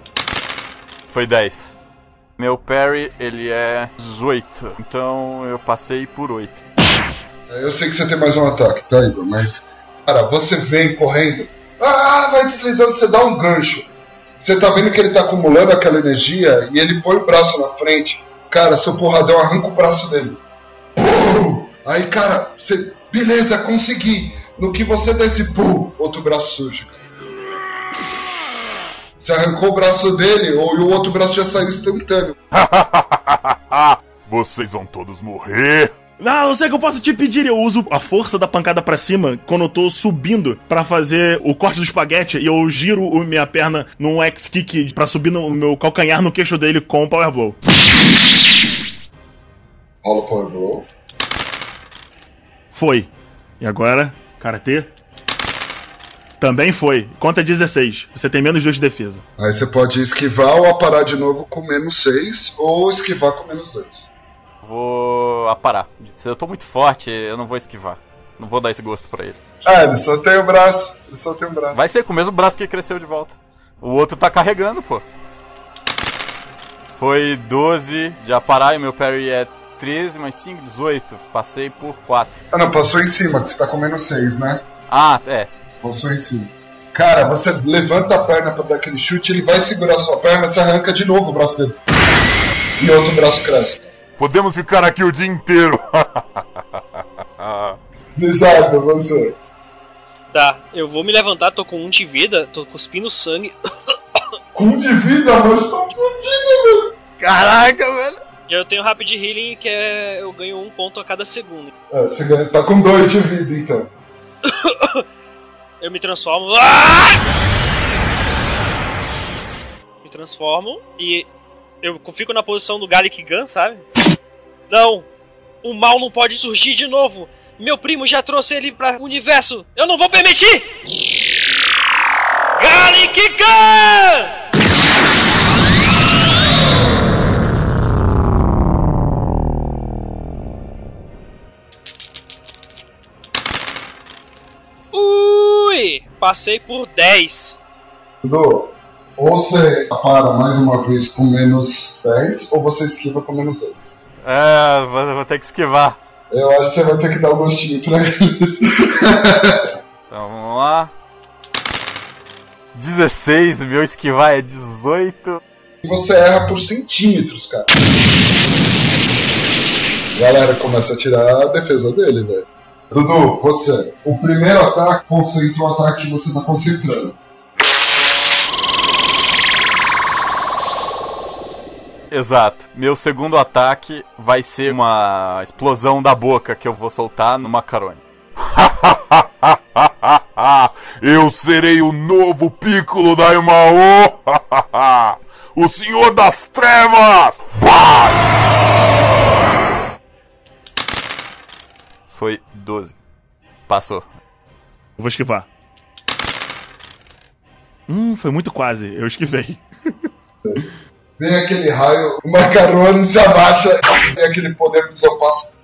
Foi 10. Meu parry, ele é 18. Então eu passei por 8.
Eu sei que você tem mais um ataque, tá, Igor? Mas, cara, você vem correndo. Ah, vai deslizando, você dá um gancho. Você tá vendo que ele tá acumulando aquela energia e ele põe o braço na frente. Cara, seu porradão arranca o braço dele. Pum! Aí, cara, você. Beleza, consegui. No que você dá esse pum, outro braço surge. cara. Você arrancou o braço dele, ou e o outro braço já saiu instantâneo.
Vocês vão todos morrer.
Não, eu sei que eu posso te pedir. Eu uso a força da pancada pra cima quando eu tô subindo pra fazer o corte do espaguete e eu giro o- minha perna num X-Kick pra subir no meu calcanhar no queixo dele com o Power Blow.
Rola o Power Blow.
Foi. E agora, Karatê? Também foi. Conta 16. Você tem menos 2 de defesa.
Aí você pode esquivar ou aparar de novo com menos 6, ou esquivar com menos 2.
Vou aparar. Se eu tô muito forte, eu não vou esquivar. Não vou dar esse gosto pra ele.
Ah, ele só tem o braço. Ele só tem o braço.
Vai ser com o mesmo braço que cresceu de volta. O outro tá carregando, pô. Foi 12 de aparar e meu parry é 13 mais 5, 18. Passei por 4.
Ah, não, passou em cima, que você tá com menos 6, né?
Ah, é.
Passou em cima. Cara, você levanta a perna pra dar aquele chute, ele vai segurar sua perna, você arranca de novo o braço dele. E outro braço cresce.
Podemos ficar aqui o dia inteiro.
Exato, você.
Tá, eu vou me levantar, tô com um de vida, tô cuspindo sangue.
Com de vida, mas tô fodido, velho.
Caraca, velho.
E eu tenho Rapid Healing, que é. Eu ganho um ponto a cada segundo.
É, você ganha- tá com dois de vida, então.
Eu me transformo. Ah! Me transformo e eu fico na posição do Gallic Gun, sabe? Não! O mal não pode surgir de novo! Meu primo já trouxe ele para o universo! Eu não vou permitir! Gallic Gun! Passei por 10.
Dudu, ou você para mais uma vez com menos 10, ou você esquiva com menos 2.
É, vou, vou ter que esquivar.
Eu acho que você vai ter que dar um gostinho pra eles.
Então vamos lá. 16, meu esquivar é 18.
e você erra por centímetros, cara. Galera, começa a tirar a defesa dele, velho. Dudu, você. O primeiro ataque concentra o ataque que você tá concentrando.
Exato. Meu segundo ataque vai ser uma explosão da boca que eu vou soltar no macarone.
Eu serei o novo Piccolo da Imao! o Senhor das Trevas!
Foi 12. Passou.
Eu vou esquivar. Hum, foi muito quase. Eu esquivei.
Vem aquele raio, o macarone se abaixa e aquele poder do seu passo.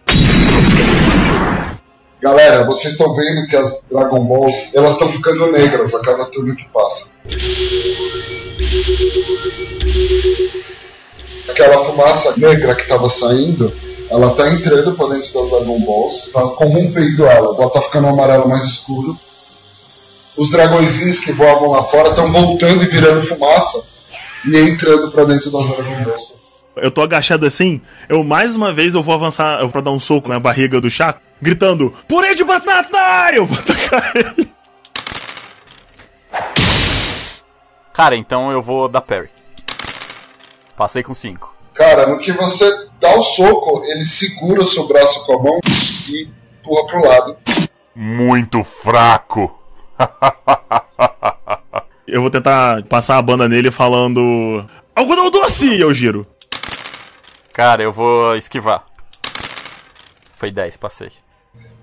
Galera, vocês estão vendo que as Dragon Balls elas estão ficando negras a cada turno que passa. Aquela fumaça negra que estava saindo, ela tá entrando para dentro das Dragon Balls, tá corrompendo elas, ela tá ficando um amarelo mais escuro. Os dragõezinhos que voavam lá fora estão voltando e virando fumaça e entrando para dentro das Dragon Balls.
Eu tô agachado assim, eu mais uma vez eu vou avançar eu vou dar um soco na barriga do Chaco, gritando, purê de batata! Eu vou atacar ele.
Cara, então eu vou dar parry. Passei com 5.
Cara, no que você dá o soco, ele segura o seu braço com a mão e empurra pro lado.
Muito fraco.
Eu vou tentar passar a banda nele falando. Algodão doce! Eu giro.
Cara, eu vou esquivar. Foi 10, passei.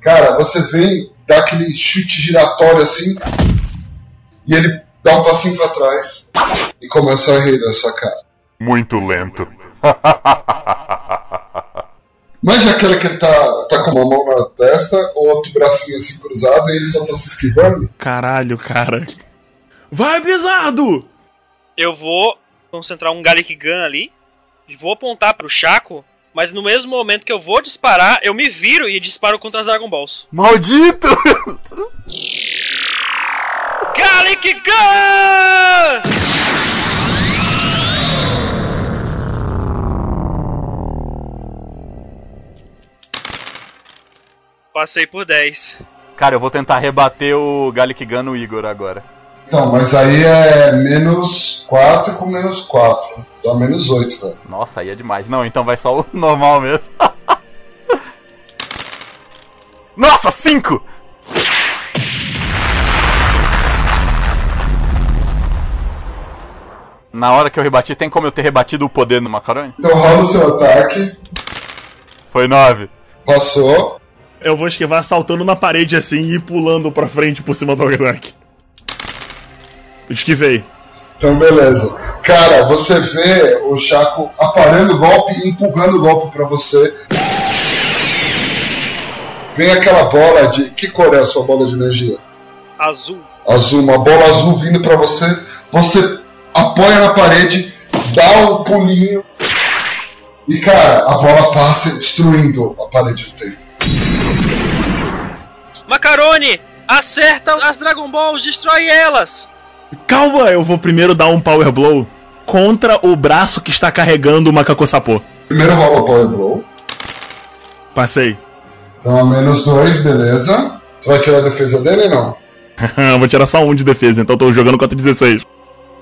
Cara, você vem, dá aquele chute giratório assim, e ele dá um passinho pra trás e começa a rir na sua cara.
Muito lento.
Mas já aquele que ele tá, tá com uma mão na testa, o outro bracinho assim cruzado, e ele só tá se esquivando.
Caralho, cara. Vai, Blizzardo!
Eu vou concentrar um Garlic Gun ali. e Vou apontar pro Chaco. Mas no mesmo momento que eu vou disparar, eu me viro e disparo contra as Dragon Balls.
Maldito!
Garlic Gun! Passei por 10.
Cara, eu vou tentar rebater o Gallic Gun no Igor agora.
Então, mas aí é menos 4 com menos 4. Dá menos 8, velho.
Nossa, aí é demais. Não, então vai só o normal mesmo. Nossa, 5! Na hora que eu rebati, tem como eu ter rebatido o poder no Macaroni?
Então rola o seu ataque.
Foi 9.
Passou.
Eu vou esquivar saltando na parede assim e pulando pra frente por cima do Ognak. Esquivei.
Então, beleza. Cara, você vê o Chaco aparando o golpe e empurrando o golpe pra você. Vem aquela bola de. Que cor é a sua bola de energia?
Azul.
Azul, uma bola azul vindo pra você. Você apoia na parede, dá um pulinho. E, cara, a bola passa destruindo a parede do tempo.
Macaroni! Acerta as Dragon Balls, destrói elas!
Calma, eu vou primeiro dar um Power Blow contra o braço que está carregando o Macaco Sapô.
Primeiro rola o Power Blow.
Passei.
Então, a menos dois, beleza. Você vai tirar a defesa dele ou não?
vou tirar só um de defesa, então tô jogando contra 16.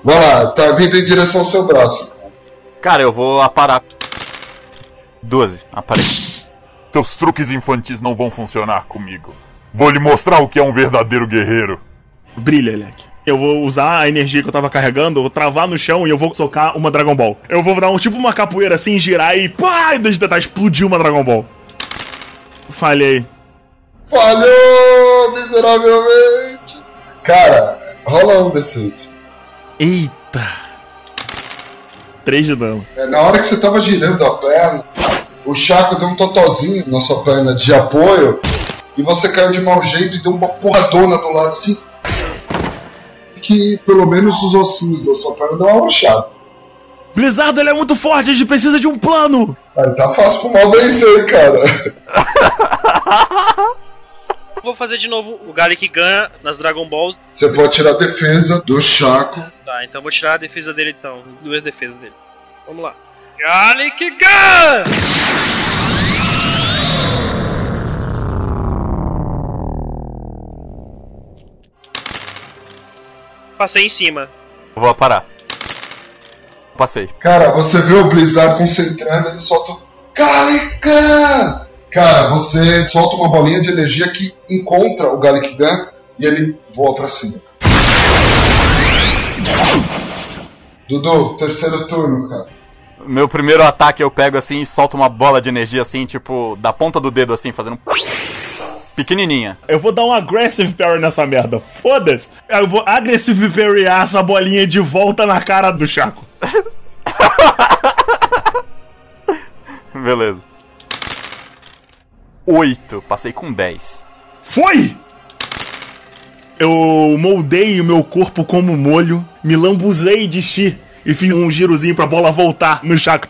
Vai lá, tá vindo em direção ao seu braço.
Cara, eu vou aparar. 12, aparei.
Seus truques infantis não vão funcionar comigo. Vou lhe mostrar o que é um verdadeiro guerreiro.
Brilha, Elec. Eu vou usar a energia que eu tava carregando, eu vou travar no chão e eu vou socar uma Dragon Ball. Eu vou dar um tipo uma capoeira assim, girar e pá, e desde tentar explodir uma Dragon Ball. Falhei.
Falhou miseravelmente. Cara, rola um D6.
Eita. 3 de dano.
É, na hora que você tava girando a perna, o Chaco deu um totozinho na sua perna de apoio e você caiu de mau jeito e deu uma porradona do lado assim. Que pelo menos os ossinhos da sua perna dão uma rochada.
Blizzard, ele é muito forte, a gente precisa de um plano.
Aí tá fácil pro mal vencer, cara.
Vou fazer de novo o Garlic Gun nas Dragon Balls.
Você pode tirar a defesa do Chaco.
Tá, então vou tirar a defesa dele então. Duas defesas dele. Vamos lá. Garlic Gun! Passei em cima.
Vou aparar. Passei.
Cara, você vê o Blizzard concentrando, ele solta o Garlic Gun! Cara, você solta uma bolinha de energia que encontra o Garlic Gun e ele voa pra cima. Dudu, terceiro turno, cara.
Meu primeiro ataque eu pego assim e solto uma bola de energia assim, tipo, da ponta do dedo assim, fazendo. Pequenininha.
Eu vou dar um aggressive parry nessa merda. Foda-se. Eu vou aggressive parryar essa bolinha de volta na cara do Chaco.
Beleza. 8. Passei com 10.
Foi! Eu moldei o meu corpo como molho, me lambuzei de chi e fiz um girozinho pra bola voltar no Chaco.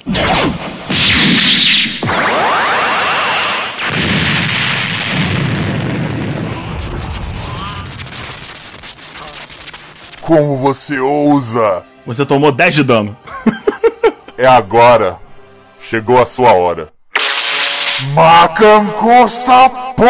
Como você ousa?
Você tomou 10 de dano.
É agora. Chegou a sua hora. Macanco Sapô!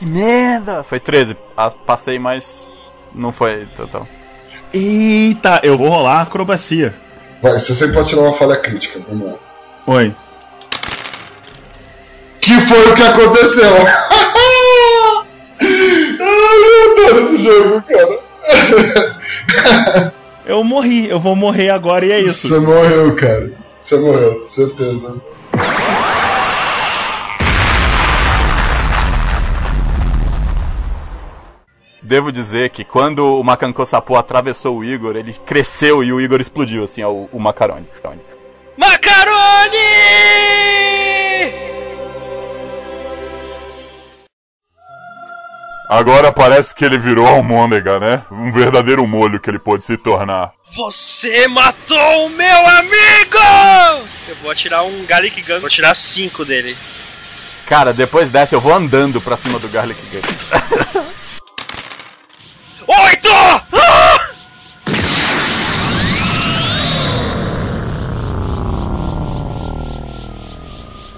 Que merda! Foi 13. Ah, Passei, mas não foi total.
Eita, eu vou rolar acrobacia.
Vai, você sempre pode tirar uma falha crítica. Vamos lá.
Oi.
Que foi o que aconteceu? Ai, eu adoro esse jogo, cara.
Eu morri, eu vou morrer agora e é isso.
Você morreu, cara. Você morreu, certeza.
Devo dizer que quando o Macanco Sapo atravessou o Igor, ele cresceu e o Igor explodiu, assim, o, o macarone.
Macarone!
Agora parece que ele virou almôndega, né? Um verdadeiro molho que ele pôde se tornar.
Você matou o meu amigo! Eu vou atirar um Garlic Gun, vou tirar cinco dele.
Cara, depois dessa eu vou andando pra cima do Garlic Gun.
Oito! Ah!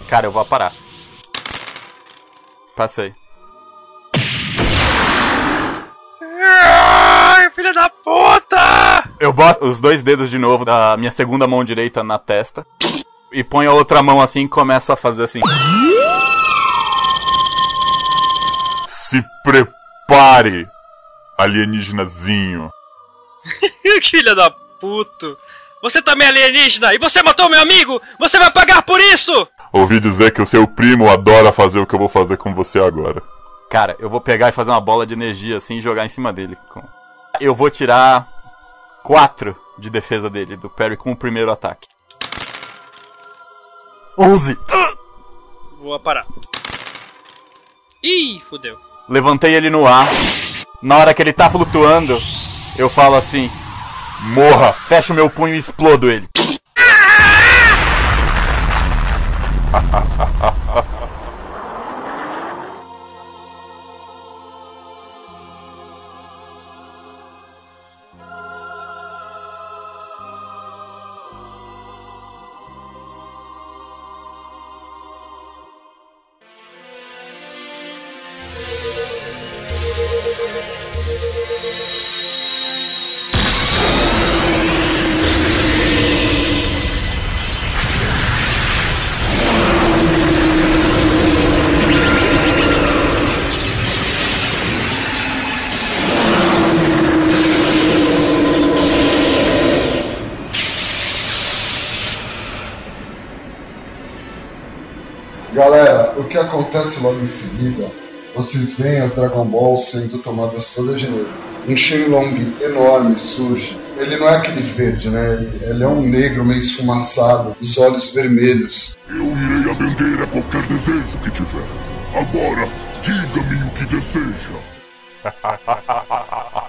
Cara, eu vou parar. Passei.
Ai, filha da puta!
Eu boto os dois dedos de novo da minha segunda mão direita na testa. E ponho a outra mão assim e começo a fazer assim.
Se prepare, alienígenazinho.
filha da puta! Você também é alienígena e você matou meu amigo! Você vai pagar por isso!
Ouvi dizer que o seu primo adora fazer o que eu vou fazer com você agora.
Cara, eu vou pegar e fazer uma bola de energia assim e jogar em cima dele. Eu vou tirar 4 de defesa dele, do Perry, com o primeiro ataque. 11!
Vou parar. Ih, fudeu.
Levantei ele no ar. Na hora que ele tá flutuando, eu falo assim: Morra! Fecho meu punho e explodo ele.
acontece logo em seguida? Vocês veem as Dragon Balls sendo tomadas toda janeiro. Um Shenlong enorme surge. Ele não é aquele verde, né? Ele, ele é um negro meio esfumaçado, os olhos vermelhos.
Eu irei atender a qualquer desejo que tiver. Agora, diga-me o que deseja.「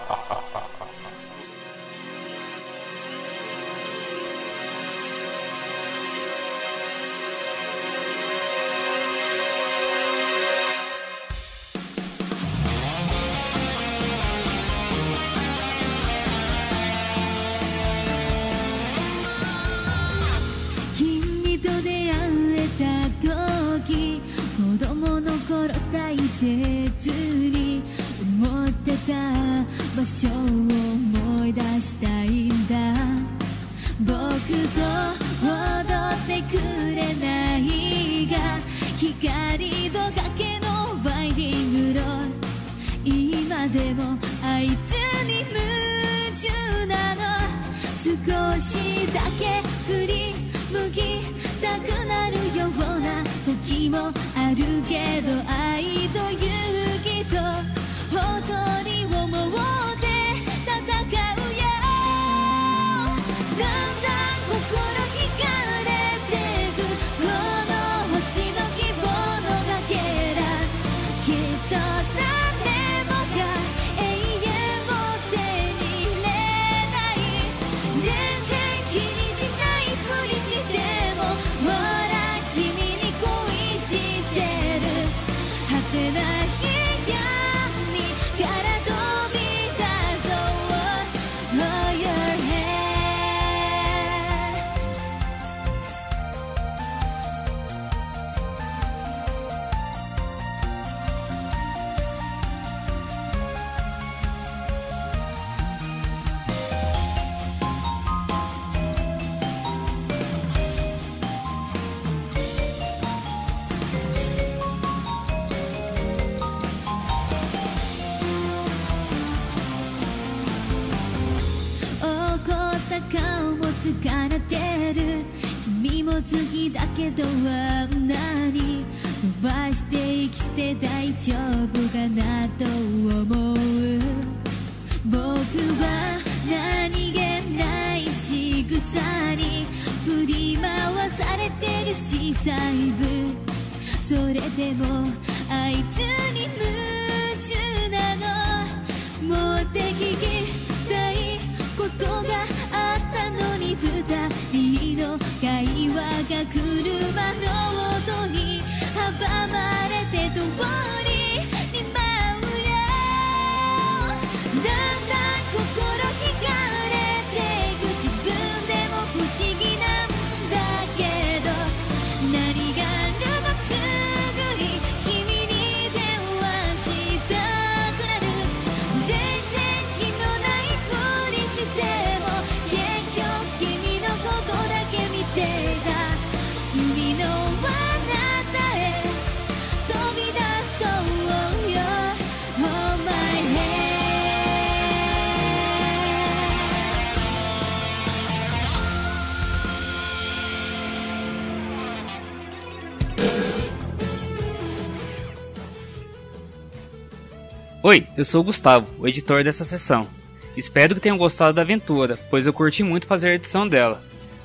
Oi, eu sou o Gustavo, o editor dessa sessão. Espero que tenham gostado da aventura, pois eu curti muito fazer a edição dela.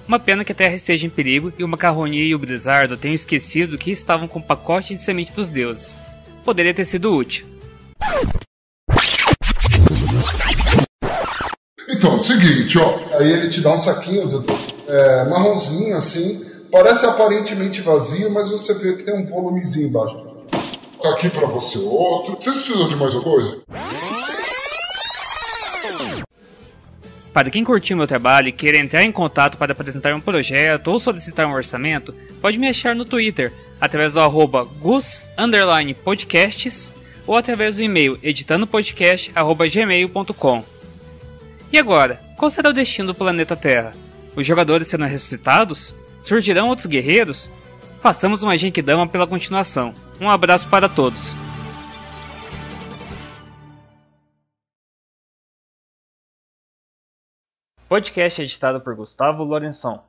Uma pena que a Terra esteja em perigo e o Macarronia e o Blizzardo tenham esquecido que estavam com o pacote de semente dos deuses. Poderia ter sido útil.
Então, seguinte, ó. Aí ele te dá um saquinho, Dudu, é, marronzinho assim. Parece aparentemente vazio, mas você vê que tem um volumezinho embaixo. Tá aqui pra você outro. Vocês precisam de mais alguma coisa?
Para quem curtiu meu trabalho e queira entrar em contato para apresentar um projeto ou solicitar um orçamento, pode me achar no Twitter, através do arroba gus underline podcasts ou através do e-mail editandopodcast.gmail.com. E agora, qual será o destino do planeta Terra? Os jogadores serão ressuscitados? Surgirão outros guerreiros? Façamos uma Genkidama pela continuação. Um abraço para todos. Podcast editado por Gustavo Lourençon.